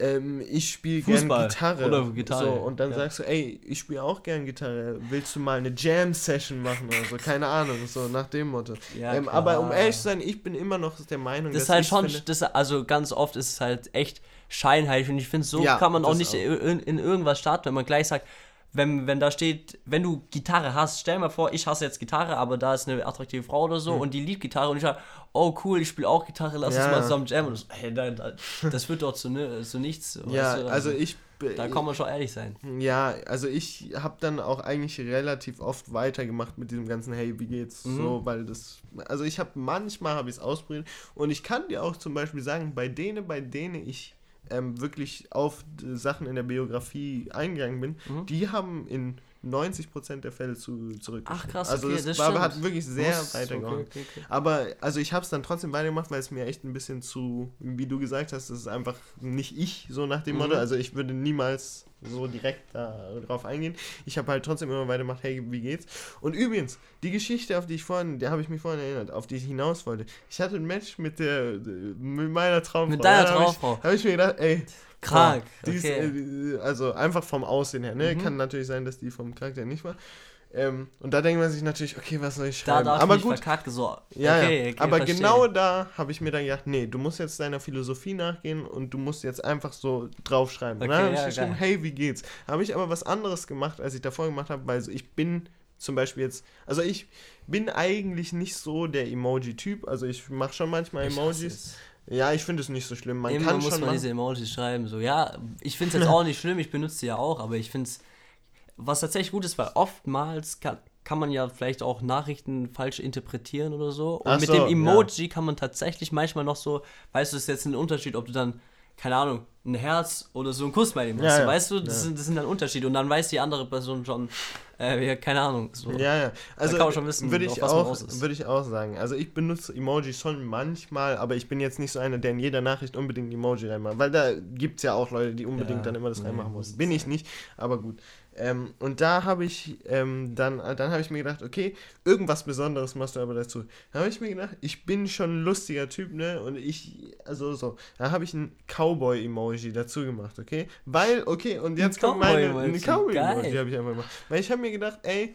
ähm, ich spiele gerne Gitarre. Oder Gitarre. So, und dann ja. sagst du, ey, ich spiele auch gerne Gitarre. Willst du mal eine Jam-Session machen oder so? Keine Ahnung, so nach dem Motto. Ja, ähm, aber um ehrlich zu sein, ich bin immer noch der Meinung, das dass ist halt schon, finde, das, also ganz oft ist es halt echt scheinheilig und ich finde, so ja, kann man auch nicht auch. In, in irgendwas starten, wenn man gleich sagt, wenn, wenn da steht, wenn du Gitarre hast, stell mir vor, ich hasse jetzt Gitarre, aber da ist eine attraktive Frau oder so mhm. und die liebt Gitarre und ich sage, oh cool, ich spiele auch Gitarre, lass ja. uns mal zusammen jammen. Und so, hey, da, da, das wird doch zu, ne, zu nichts. Ja, weißt du? also ich. Da kann man schon ehrlich sein. Ja, also ich habe dann auch eigentlich relativ oft weitergemacht mit diesem ganzen Hey, wie geht's mhm. so, weil das, also ich habe manchmal habe ich es ausprobiert und ich kann dir auch zum Beispiel sagen, bei denen, bei denen ich ähm, wirklich auf Sachen in der Biografie eingegangen bin, mhm. die haben in 90% der Fälle zu, zurückgeschrieben. Ach krass, also okay, das, war, hat wirklich sehr Muss, weitergehauen. Okay, okay, Aber also ich habe es dann trotzdem weitergemacht, weil es mir echt ein bisschen zu, wie du gesagt hast, das ist einfach nicht ich, so nach dem mhm. Motto. Also ich würde niemals so direkt darauf eingehen. Ich habe halt trotzdem immer weitergemacht, hey, wie geht's? Und übrigens, die Geschichte, auf die ich vorhin, der habe ich mich vorhin erinnert, auf die ich hinaus wollte. Ich hatte ein Match mit der, mit meiner Traumfrau. Mit deiner Traumfrau? Habe ich, hab ich mir gedacht, ey, Krank. Ja, okay. ist, äh, also einfach vom Aussehen her. Ne? Mhm. Kann natürlich sein, dass die vom Charakter nicht war. Ähm, und da denkt man sich natürlich, okay, was soll ich schreiben? Da aber gut, verkackt, so. ja, okay. Okay, aber verstehe. genau da habe ich mir dann gedacht, nee, du musst jetzt deiner Philosophie nachgehen und du musst jetzt einfach so draufschreiben. Okay, und dann habe ich geschrieben, hey, wie geht's? Habe ich aber was anderes gemacht, als ich davor gemacht habe, weil so, ich bin zum Beispiel jetzt, also ich bin eigentlich nicht so der Emoji-Typ, also ich mache schon manchmal Emojis. Ja, ich finde es nicht so schlimm. Man Immer kann muss schon man diese Emojis schreiben. So, ja, ich finde es jetzt auch nicht schlimm, ich benutze sie ja auch, aber ich finde es, was tatsächlich gut ist, weil oftmals kann, kann man ja vielleicht auch Nachrichten falsch interpretieren oder so. Und Ach mit so, dem Emoji ja. kann man tatsächlich manchmal noch so, weißt du, es ist jetzt ein Unterschied, ob du dann keine Ahnung, ein Herz oder so ein Kuss bei ihm ja, ja. Weißt du, das, sind, das sind dann Unterschiede. Und dann weiß die andere Person schon, äh, keine Ahnung. So. Ja, ja. Also da kann man schon wissen, würde ich, auch, würde ich auch sagen. Also ich benutze Emojis schon manchmal, aber ich bin jetzt nicht so einer, der in jeder Nachricht unbedingt ein Emoji reinmacht. Weil da gibt es ja auch Leute, die unbedingt dann immer das reinmachen müssen. Bin ich nicht, aber gut. Ähm, und da habe ich ähm, dann, dann habe ich mir gedacht, okay, irgendwas Besonderes machst du aber dazu. Da habe ich mir gedacht, ich bin schon ein lustiger Typ, ne? Und ich, also so, da habe ich ein Cowboy-Emoji dazu gemacht, okay? Weil, okay, und jetzt kommt meine, ein Cowboy-Emoji habe ich einfach gemacht. Weil ich habe mir gedacht, ey,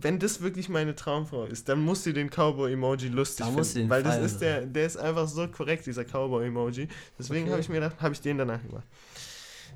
wenn das wirklich meine Traumfrau ist, dann muss sie den Cowboy-Emoji lustig da finden. Weil das ist der, der ist einfach so korrekt, dieser Cowboy-Emoji. Deswegen okay. habe ich mir gedacht, habe ich den danach gemacht.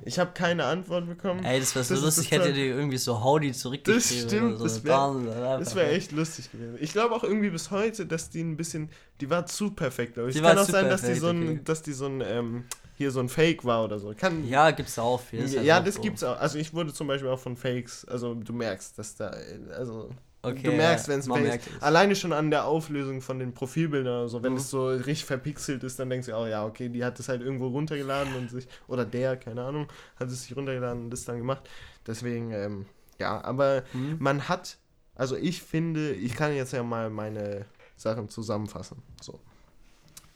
Ich habe keine Antwort bekommen. Ey, das wäre so das lustig, hätte dir irgendwie so Howdy zurückgeschrieben. Das stimmt, so. das wäre wär echt lustig gewesen. Ich glaube auch irgendwie bis heute, dass die ein bisschen, die war zu perfekt. Aber es kann auch sein, dass die so ein, okay. dass die so ein, ähm, hier so ein Fake war oder so. Kann, ja, gibt's auch viel. Ja, halt ja das so. gibt's auch. Also ich wurde zum Beispiel auch von Fakes, also du merkst, dass da, also Okay, du merkst, wenn es merkt Alleine schon an der Auflösung von den Profilbildern oder so, wenn mhm. es so richtig verpixelt ist, dann denkst du, oh ja, okay, die hat es halt irgendwo runtergeladen und sich, oder der, keine Ahnung, hat es sich runtergeladen und das dann gemacht. Deswegen, ähm, ja, aber mhm. man hat, also ich finde, ich kann jetzt ja mal meine Sachen zusammenfassen. So.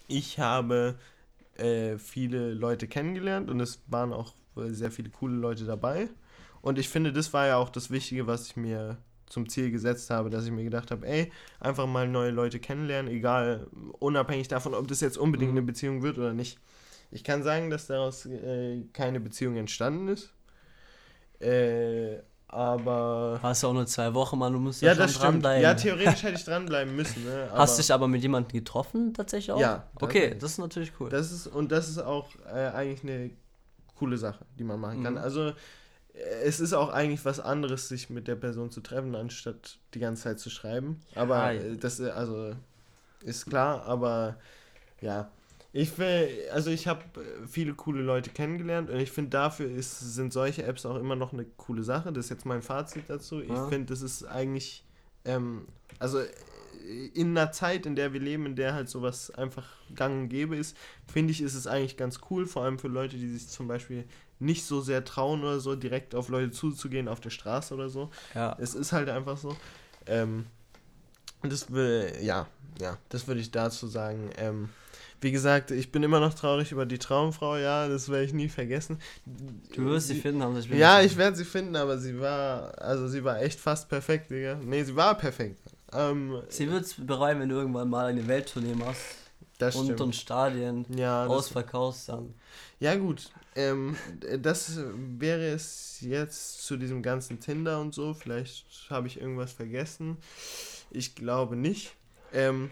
Ich habe äh, viele Leute kennengelernt und es waren auch sehr viele coole Leute dabei. Und ich finde, das war ja auch das Wichtige, was ich mir zum Ziel gesetzt habe, dass ich mir gedacht habe, ey, einfach mal neue Leute kennenlernen, egal, unabhängig davon, ob das jetzt unbedingt mhm. eine Beziehung wird oder nicht. Ich kann sagen, dass daraus äh, keine Beziehung entstanden ist. Äh, aber. Hast du auch nur zwei Wochen, Mann, du musst ja, das dranbleiben. Ja, theoretisch hätte *laughs* ich dranbleiben müssen. Ne? Hast du dich aber mit jemandem getroffen, tatsächlich auch? Ja. Okay, das ist natürlich cool. Das ist, und das ist auch äh, eigentlich eine coole Sache, die man machen kann. Mhm. Also, es ist auch eigentlich was anderes, sich mit der Person zu treffen, anstatt die ganze Zeit zu schreiben. Aber ja. das, also, ist klar, aber ja. Ich will, also ich habe viele coole Leute kennengelernt und ich finde dafür ist, sind solche Apps auch immer noch eine coole Sache. Das ist jetzt mein Fazit dazu. Ich ja. finde, das ist eigentlich, ähm, also in einer Zeit, in der wir leben, in der halt sowas einfach gang und gäbe ist, finde ich, ist es eigentlich ganz cool, vor allem für Leute, die sich zum Beispiel nicht so sehr trauen oder so, direkt auf Leute zuzugehen auf der Straße oder so. Ja. Es ist halt einfach so. Ähm, das will, ja, ja, das würde ich dazu sagen. Ähm, wie gesagt, ich bin immer noch traurig über die Traumfrau, ja, das werde ich nie vergessen. Du wirst sie, finden, aber ich will Ja, ich werde sie finden, aber sie war, also sie war echt fast perfekt, Digga. Nee, sie war perfekt. Ähm, sie wird es bereuen, wenn du irgendwann mal eine Welttournee machst. Das und stimmt. und Stadien ja, ausverkaufst dann. Ja, gut. Ähm, das wäre es jetzt zu diesem ganzen Tinder und so. Vielleicht habe ich irgendwas vergessen. Ich glaube nicht. Ähm,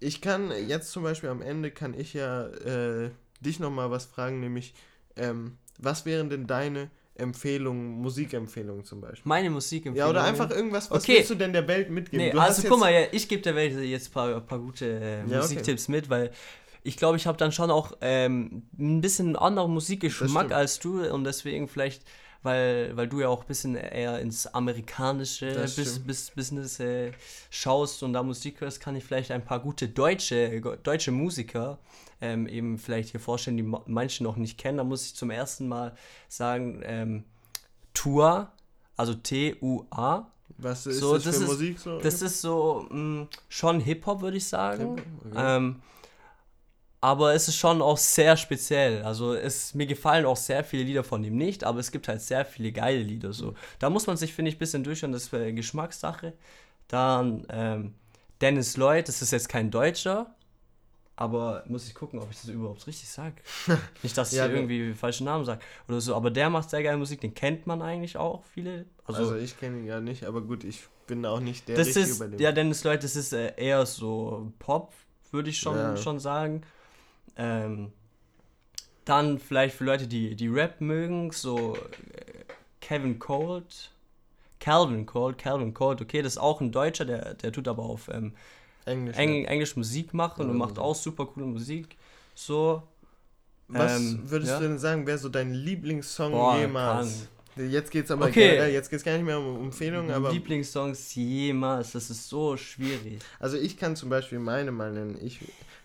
ich kann jetzt zum Beispiel am Ende kann ich ja äh, dich nochmal was fragen, nämlich ähm, was wären denn deine Empfehlungen, Musikempfehlungen zum Beispiel? Meine Musikempfehlungen? Ja, oder einfach irgendwas, was okay. willst du denn der Welt mitgeben? Nee, also guck mal, ja, ich gebe der Welt jetzt ein paar, paar gute äh, ja, Musiktipps okay. mit, weil ich glaube, ich habe dann schon auch ähm, ein bisschen anderen Musikgeschmack als du und deswegen vielleicht weil, weil du ja auch ein bisschen eher ins amerikanische Bis, Bis, Business äh, schaust und da Musik hörst, kann ich vielleicht ein paar gute deutsche, deutsche Musiker ähm, eben vielleicht hier vorstellen, die manche noch nicht kennen. Da muss ich zum ersten Mal sagen, ähm, Tua, also T-U-A. Was ist so, das, das für ist, Musik so? Das ist so mh, mm, schon Hip-Hop, würde ich sagen. Okay. Ähm, aber es ist schon auch sehr speziell. Also es, mir gefallen auch sehr viele Lieder von ihm nicht, aber es gibt halt sehr viele geile Lieder. So. Da muss man sich, finde ich, ein bisschen durchschauen, das ist Geschmackssache. Dann ähm, Dennis Lloyd, das ist jetzt kein Deutscher, aber muss ich gucken, ob ich das überhaupt richtig sage. *laughs* nicht, dass ich ja, irgendwie falsche Namen sage oder so, aber der macht sehr geile Musik, den kennt man eigentlich auch, viele. Also, also ich kenne ihn ja nicht, aber gut, ich bin auch nicht der das Richtige ist, bei dem. Ja, Dennis Lloyd, das ist äh, eher so Pop, würde ich schon, ja. schon sagen. Ähm, dann vielleicht für Leute, die, die Rap mögen, so äh, Kevin Cold, Calvin Cold, Calvin Cold, okay, das ist auch ein Deutscher, der, der tut aber auf ähm, Englisch, Eng, ja. Englisch Musik machen und macht auch super coole Musik. So. Was ähm, würdest ja? du denn sagen, wäre so dein Lieblingssong Boah, jemals? Kann. Jetzt geht's aber okay. Gar, jetzt geht's gar nicht mehr um Empfehlungen, aber. Lieblingssongs jemals, das ist so schwierig. Also ich kann zum Beispiel meine mal nennen. Ich,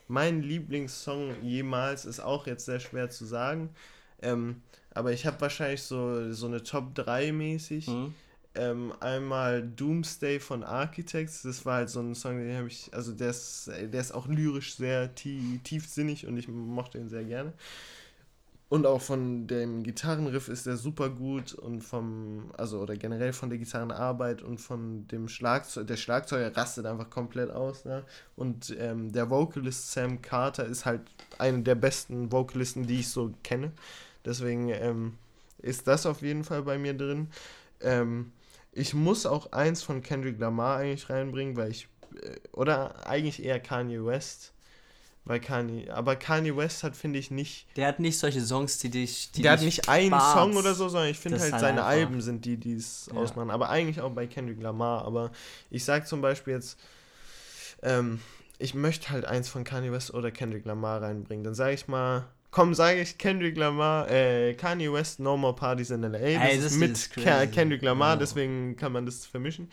mein Lieblingssong jemals ist auch jetzt sehr schwer zu sagen. Ähm, aber ich habe wahrscheinlich so, so eine Top 3 mäßig. Mhm. Ähm, einmal Doomsday von Architects, das war halt so ein Song, den habe ich, also der ist, der ist auch lyrisch sehr tief, tiefsinnig und ich mochte ihn sehr gerne. Und auch von dem Gitarrenriff ist der super gut und vom, also oder generell von der Gitarrenarbeit und von dem Schlagzeug, der Schlagzeuger rastet einfach komplett aus, ne? Und ähm, der Vocalist Sam Carter ist halt einer der besten Vocalisten, die ich so kenne. Deswegen ähm, ist das auf jeden Fall bei mir drin. Ähm, ich muss auch eins von Kendrick Lamar eigentlich reinbringen, weil ich, äh, oder eigentlich eher Kanye West weil Kanye, aber Kanye West hat, finde ich, nicht. Der hat nicht solche Songs, die dich. Die der hat nicht einen Song oder so, sondern ich finde halt, halt, seine einfach. Alben sind die, die es ja. ausmachen. Aber eigentlich auch bei Kendrick Lamar. Aber ich sag zum Beispiel jetzt, ähm, ich möchte halt eins von Kanye West oder Kendrick Lamar reinbringen. Dann sage ich mal, komm, sage ich Kendrick Lamar, äh, Kanye West, No More Parties in LA. Das, Ey, das ist mit Kendrick Lamar, ja. deswegen kann man das vermischen.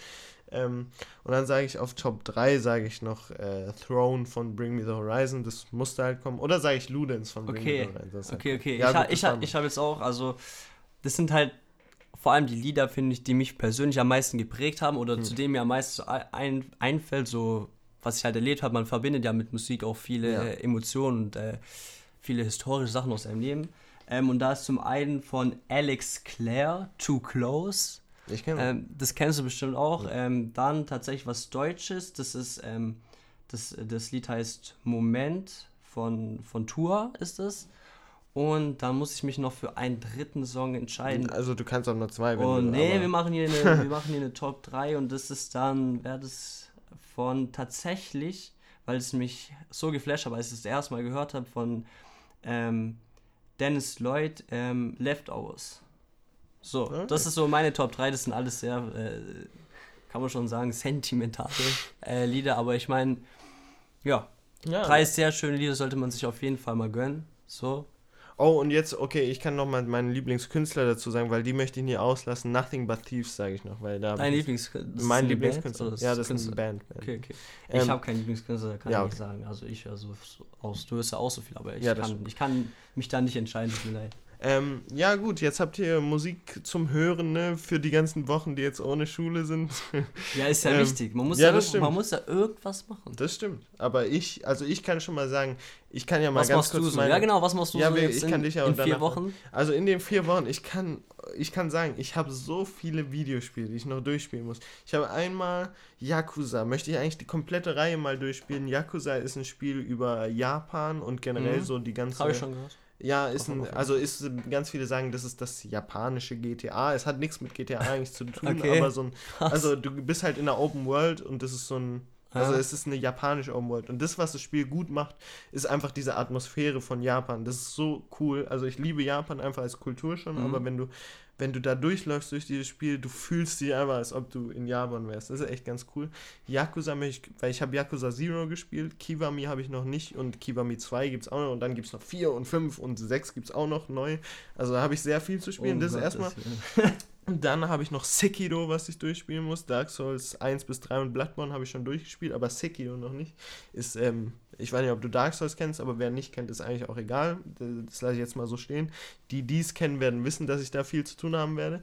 Ähm, und dann sage ich auf Top 3, sage ich noch äh, Throne von Bring Me the Horizon, das musste halt kommen. Oder sage ich Ludens von Bring okay. Me the Horizon. Okay, okay. Halt, okay, ja, ich, ha, ich, ha, ich habe jetzt auch, also, das sind halt vor allem die Lieder, finde ich, die mich persönlich am meisten geprägt haben oder hm. zu denen mir am meisten ein, einfällt, so was ich halt erlebt habe. Man verbindet ja mit Musik auch viele ja. äh, Emotionen und äh, viele historische Sachen aus seinem Leben. Ähm, und da ist zum einen von Alex Clare, Too Close. Ich kenne ähm, Das kennst du bestimmt auch. Ja. Ähm, dann tatsächlich was Deutsches. Das ist, ähm, das, das Lied heißt Moment von, von Tour ist es. Und dann muss ich mich noch für einen dritten Song entscheiden. Also du kannst auch nur zwei. Wenn oh, nee, wir machen, hier eine, wir machen hier eine Top *laughs* 3 und das ist dann, wäre das von tatsächlich, weil es mich so geflasht hat, weil ich es das erste Mal gehört habe, von ähm, Dennis Lloyd, ähm, Leftovers. So, okay. das ist so meine Top 3, das sind alles sehr, äh, kann man schon sagen, sentimentale äh, Lieder, aber ich meine, ja, ja, drei sehr schöne Lieder sollte man sich auf jeden Fall mal gönnen. So, Oh, und jetzt, okay, ich kann noch mal meinen Lieblingskünstler dazu sagen, weil die möchte ich nie auslassen. Nothing But Thieves, sage ich noch. Weil da Dein Lieblingskünstler? Mein Lieblingskünstler. Ja, das ist eine Band. Band. Okay, okay. Ähm, ich habe keinen Lieblingskünstler, kann ja, okay. ich sagen. Also ich höre so, so, aus. Du hörst ja auch so viel, aber ich, ja, kann, ich kann mich da nicht entscheiden, tut mir leid. Ähm, ja, gut, jetzt habt ihr Musik zum Hören, ne, für die ganzen Wochen, die jetzt ohne Schule sind. Ja, ist ja ähm, wichtig. Man muss ja, ja man muss ja irgendwas machen. Das stimmt. Aber ich, also ich kann schon mal sagen, ich kann ja mal was ganz kurz du so? Meine, ja, genau, was machst du ja, so ich kann in, dich ja in vier Wochen? Also in den vier Wochen, ich kann, ich kann sagen, ich habe so viele Videospiele, die ich noch durchspielen muss. Ich habe einmal Yakuza, möchte ich eigentlich die komplette Reihe mal durchspielen. Yakuza ist ein Spiel über Japan und generell mhm. so die ganze... Habe ich schon gehört ja, ist ein, also ist ganz viele sagen, das ist das japanische GTA. Es hat nichts mit GTA eigentlich zu tun, okay. aber so ein, *laughs* also du bist halt in der Open World und das ist so ein, also ja. es ist eine japanische Open World. Und das, was das Spiel gut macht, ist einfach diese Atmosphäre von Japan. Das ist so cool. Also ich liebe Japan einfach als Kultur schon, mhm. aber wenn du wenn du da durchläufst durch dieses Spiel, du fühlst dich einfach, als ob du in Japan wärst. Das ist echt ganz cool. Yakuza, ich, weil ich habe Yakuza Zero gespielt, Kiwami habe ich noch nicht und Kiwami 2 gibt es auch noch und dann gibt es noch 4 und 5 und 6 gibt es auch noch neu. Also da habe ich sehr viel zu spielen. Oh, das ist erstmal. *laughs* Und dann habe ich noch Sekiro, was ich durchspielen muss. Dark Souls 1 bis 3 und Bloodborne habe ich schon durchgespielt, aber Sekiro noch nicht. Ist, ähm, ich weiß nicht, ob du Dark Souls kennst, aber wer nicht kennt, ist eigentlich auch egal. Das lasse ich jetzt mal so stehen. Die, die es kennen, werden wissen, dass ich da viel zu tun haben werde.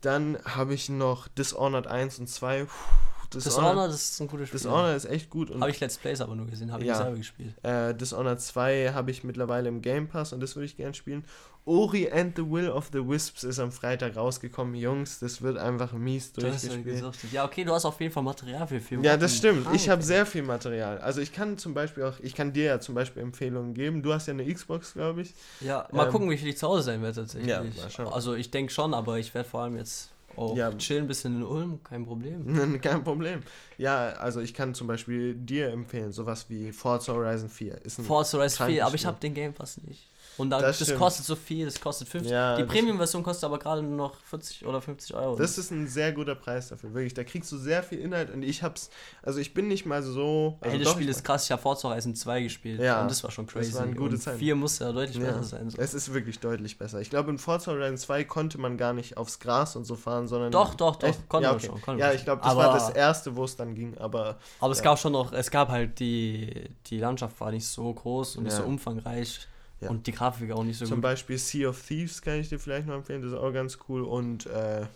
Dann habe ich noch Dishonored 1 und 2. Puh, Dishonored, Dishonored ist ein gutes Spiel. Dishonored ist echt gut. Habe ich Let's Plays aber nur gesehen, habe ich ja, selber gespielt. Äh, Dishonored 2 habe ich mittlerweile im Game Pass und das würde ich gerne spielen. Ori and the Will of the Wisps ist am Freitag rausgekommen. Jungs, das wird einfach mies durchgespielt. Ja, okay, du hast auf jeden Fall Material für viel. Ja, das stimmt. Ich habe sehr viel Material. Also ich kann zum Beispiel auch, ich kann dir ja zum Beispiel Empfehlungen geben. Du hast ja eine Xbox, glaube ich. Ja, mal ähm, gucken, wie viel ich zu Hause sein werde tatsächlich. Ja, mal schauen. Also ich denke schon, aber ich werde vor allem jetzt auch ja. chillen ein bisschen in Ulm, kein Problem. *laughs* kein Problem. Ja, also ich kann zum Beispiel dir empfehlen, sowas wie Forza Horizon 4. Ist ein Forza Horizon 4, aber ich habe den Game Pass nicht. Und dann, das, das kostet so viel, das kostet 50. Ja, die Premium-Version kostet aber gerade nur noch 40 oder 50 Euro. Das ist ein sehr guter Preis dafür, wirklich. Da kriegst du sehr viel Inhalt und ich hab's, also ich bin nicht mal so. Also Ey, das Spiel ist krass, ich habe Forza Horizon 2 gespielt ja, und das war schon crazy. Das war eine gute Zeit. 4 muss ja deutlich ja, besser sein. So. Es ist wirklich deutlich besser. Ich glaube, in Forza Horizon 2 konnte man gar nicht aufs Gras und so fahren, sondern. Doch, doch, doch, echt? konnte ja, okay. schon. ja, ich glaube, das aber, war das erste, wo es dann ging, aber. Aber es gab schon noch, es gab halt die, die Landschaft war nicht so groß und nicht so umfangreich. Ja. Und die Grafik auch nicht so Zum gut. Zum Beispiel Sea of Thieves kann ich dir vielleicht noch empfehlen, das ist auch ganz cool. Und äh,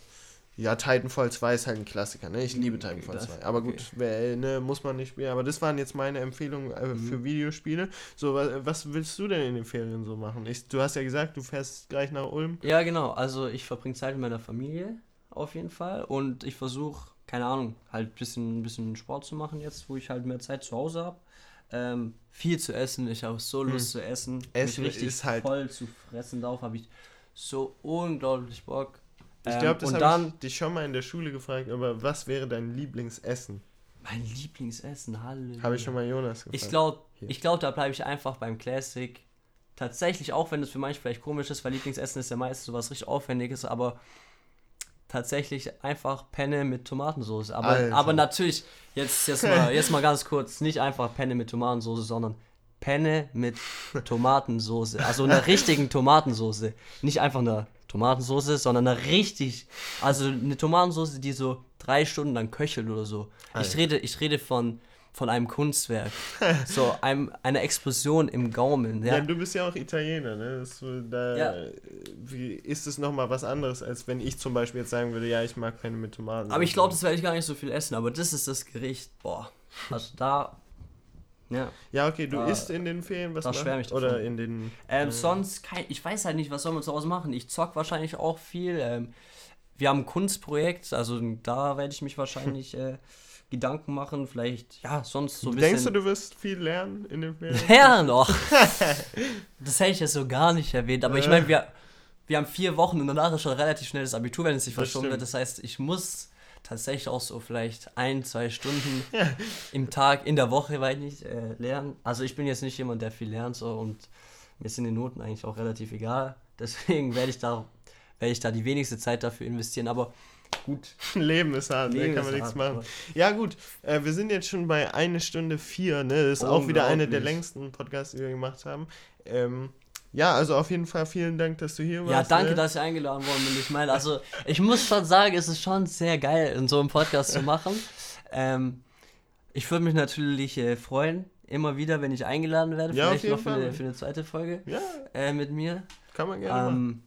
ja, Titanfall 2 ist halt ein Klassiker, ne? Ich liebe Titanfall das, 2. Aber gut, okay. wer, ne, muss man nicht spielen. Aber das waren jetzt meine Empfehlungen äh, mhm. für Videospiele. So, was, was, willst du denn in den Ferien so machen? Ich, du hast ja gesagt, du fährst gleich nach Ulm. Ja, genau. Also ich verbringe Zeit mit meiner Familie auf jeden Fall. Und ich versuche, keine Ahnung, halt ein bisschen, bisschen Sport zu machen jetzt, wo ich halt mehr Zeit zu Hause habe. Ähm, viel zu essen. Ich habe so Lust hm. zu essen. Essen mich richtig ist halt voll zu fressen. Darauf habe ich so unglaublich Bock. Ich glaube, ähm, das habe ich dich schon mal in der Schule gefragt, aber was wäre dein Lieblingsessen? Mein Lieblingsessen, hallo. Habe ich schon mal Jonas gefragt. Ich glaube, ich glaub, da bleibe ich einfach beim Classic. Tatsächlich, auch wenn es für manche vielleicht komisch ist, weil Lieblingsessen ist ja meistens sowas richtig Aufwendiges, aber tatsächlich einfach Penne mit Tomatensauce. Aber, aber natürlich, jetzt, jetzt, mal, *laughs* jetzt mal ganz kurz, nicht einfach Penne mit Tomatensauce, sondern Penne mit Tomatensauce. Also einer richtigen *laughs* Tomatensauce. Nicht einfach eine Tomatensauce, sondern eine richtig, also eine Tomatensauce, die so drei Stunden lang köchelt oder so. Ich rede, ich rede von von einem Kunstwerk. *laughs* so einem, eine Explosion im Gaumen. Ja. ja, du bist ja auch Italiener, ne? Das, da ja. Wie, ist es nochmal was anderes, als wenn ich zum Beispiel jetzt sagen würde, ja, ich mag keine mit Tomaten. Aber ich glaube, das werde ich gar nicht so viel essen, aber das ist das Gericht. Boah. Also da. Ja. Ja, okay, du da, isst in den Ferien was? Da schwärme ich davon. Oder in den. Ähm, äh, sonst kein. Ich weiß halt nicht, was soll man zu Hause machen. Ich zock wahrscheinlich auch viel. Ähm, wir haben ein Kunstprojekt, also da werde ich mich wahrscheinlich. *laughs* äh, Gedanken machen, vielleicht, ja, sonst so ein bisschen. Denkst du, du wirst viel lernen in dem Film? Ja, noch. das hätte ich jetzt so gar nicht erwähnt, aber ich meine, wir, wir haben vier Wochen und danach ist schon relativ schnell das Abitur, wenn es sich verschoben wird. Das heißt, ich muss tatsächlich auch so vielleicht ein, zwei Stunden *laughs* im Tag, in der Woche, weil ich nicht äh, lernen. Also ich bin jetzt nicht jemand, der viel lernt so und mir sind die Noten eigentlich auch relativ egal. *laughs* Deswegen werde ich da werde ich da die wenigste Zeit dafür investieren. Aber Gut. *laughs* Leben ist hart, ne? Leben da kann man nichts hart, machen. Ja, gut, äh, wir sind jetzt schon bei eine Stunde vier, ne? Das ist auch wieder eine der längsten Podcasts, die wir gemacht haben. Ähm, ja, also auf jeden Fall vielen Dank, dass du hier warst. Ja, danke, ne? dass ich eingeladen worden bin. Ich meine, also ich muss schon sagen, es ist schon sehr geil, in so einem Podcast zu machen. Ähm, ich würde mich natürlich äh, freuen, immer wieder, wenn ich eingeladen werde. Ja, vielleicht noch für eine, für eine, zweite Folge ja. äh, mit mir. Kann man gerne ähm, machen.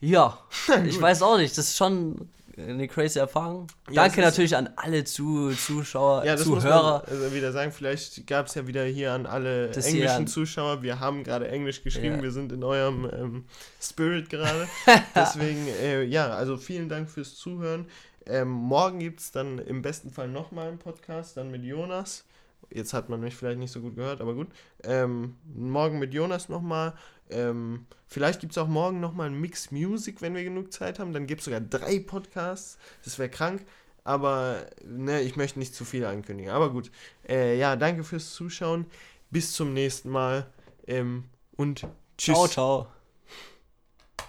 Ja, *laughs* ich weiß auch nicht. Das ist schon eine crazy Erfahrung. Ja, Danke natürlich an alle zu, Zuschauer, ja, das Zuhörer. Muss man, also wieder sagen, vielleicht gab es ja wieder hier an alle das englischen Zuschauer. Wir haben gerade Englisch geschrieben, ja. wir sind in eurem ähm, Spirit gerade. *laughs* Deswegen, äh, ja, also vielen Dank fürs Zuhören. Ähm, morgen gibt es dann im besten Fall nochmal einen Podcast, dann mit Jonas. Jetzt hat man mich vielleicht nicht so gut gehört, aber gut. Ähm, morgen mit Jonas nochmal. Ähm, vielleicht gibt es auch morgen nochmal ein Mix Music, wenn wir genug Zeit haben. Dann gibt es sogar drei Podcasts. Das wäre krank. Aber ne, ich möchte nicht zu viel ankündigen. Aber gut. Äh, ja, danke fürs Zuschauen. Bis zum nächsten Mal. Ähm, und tschüss. Ciao, ciao.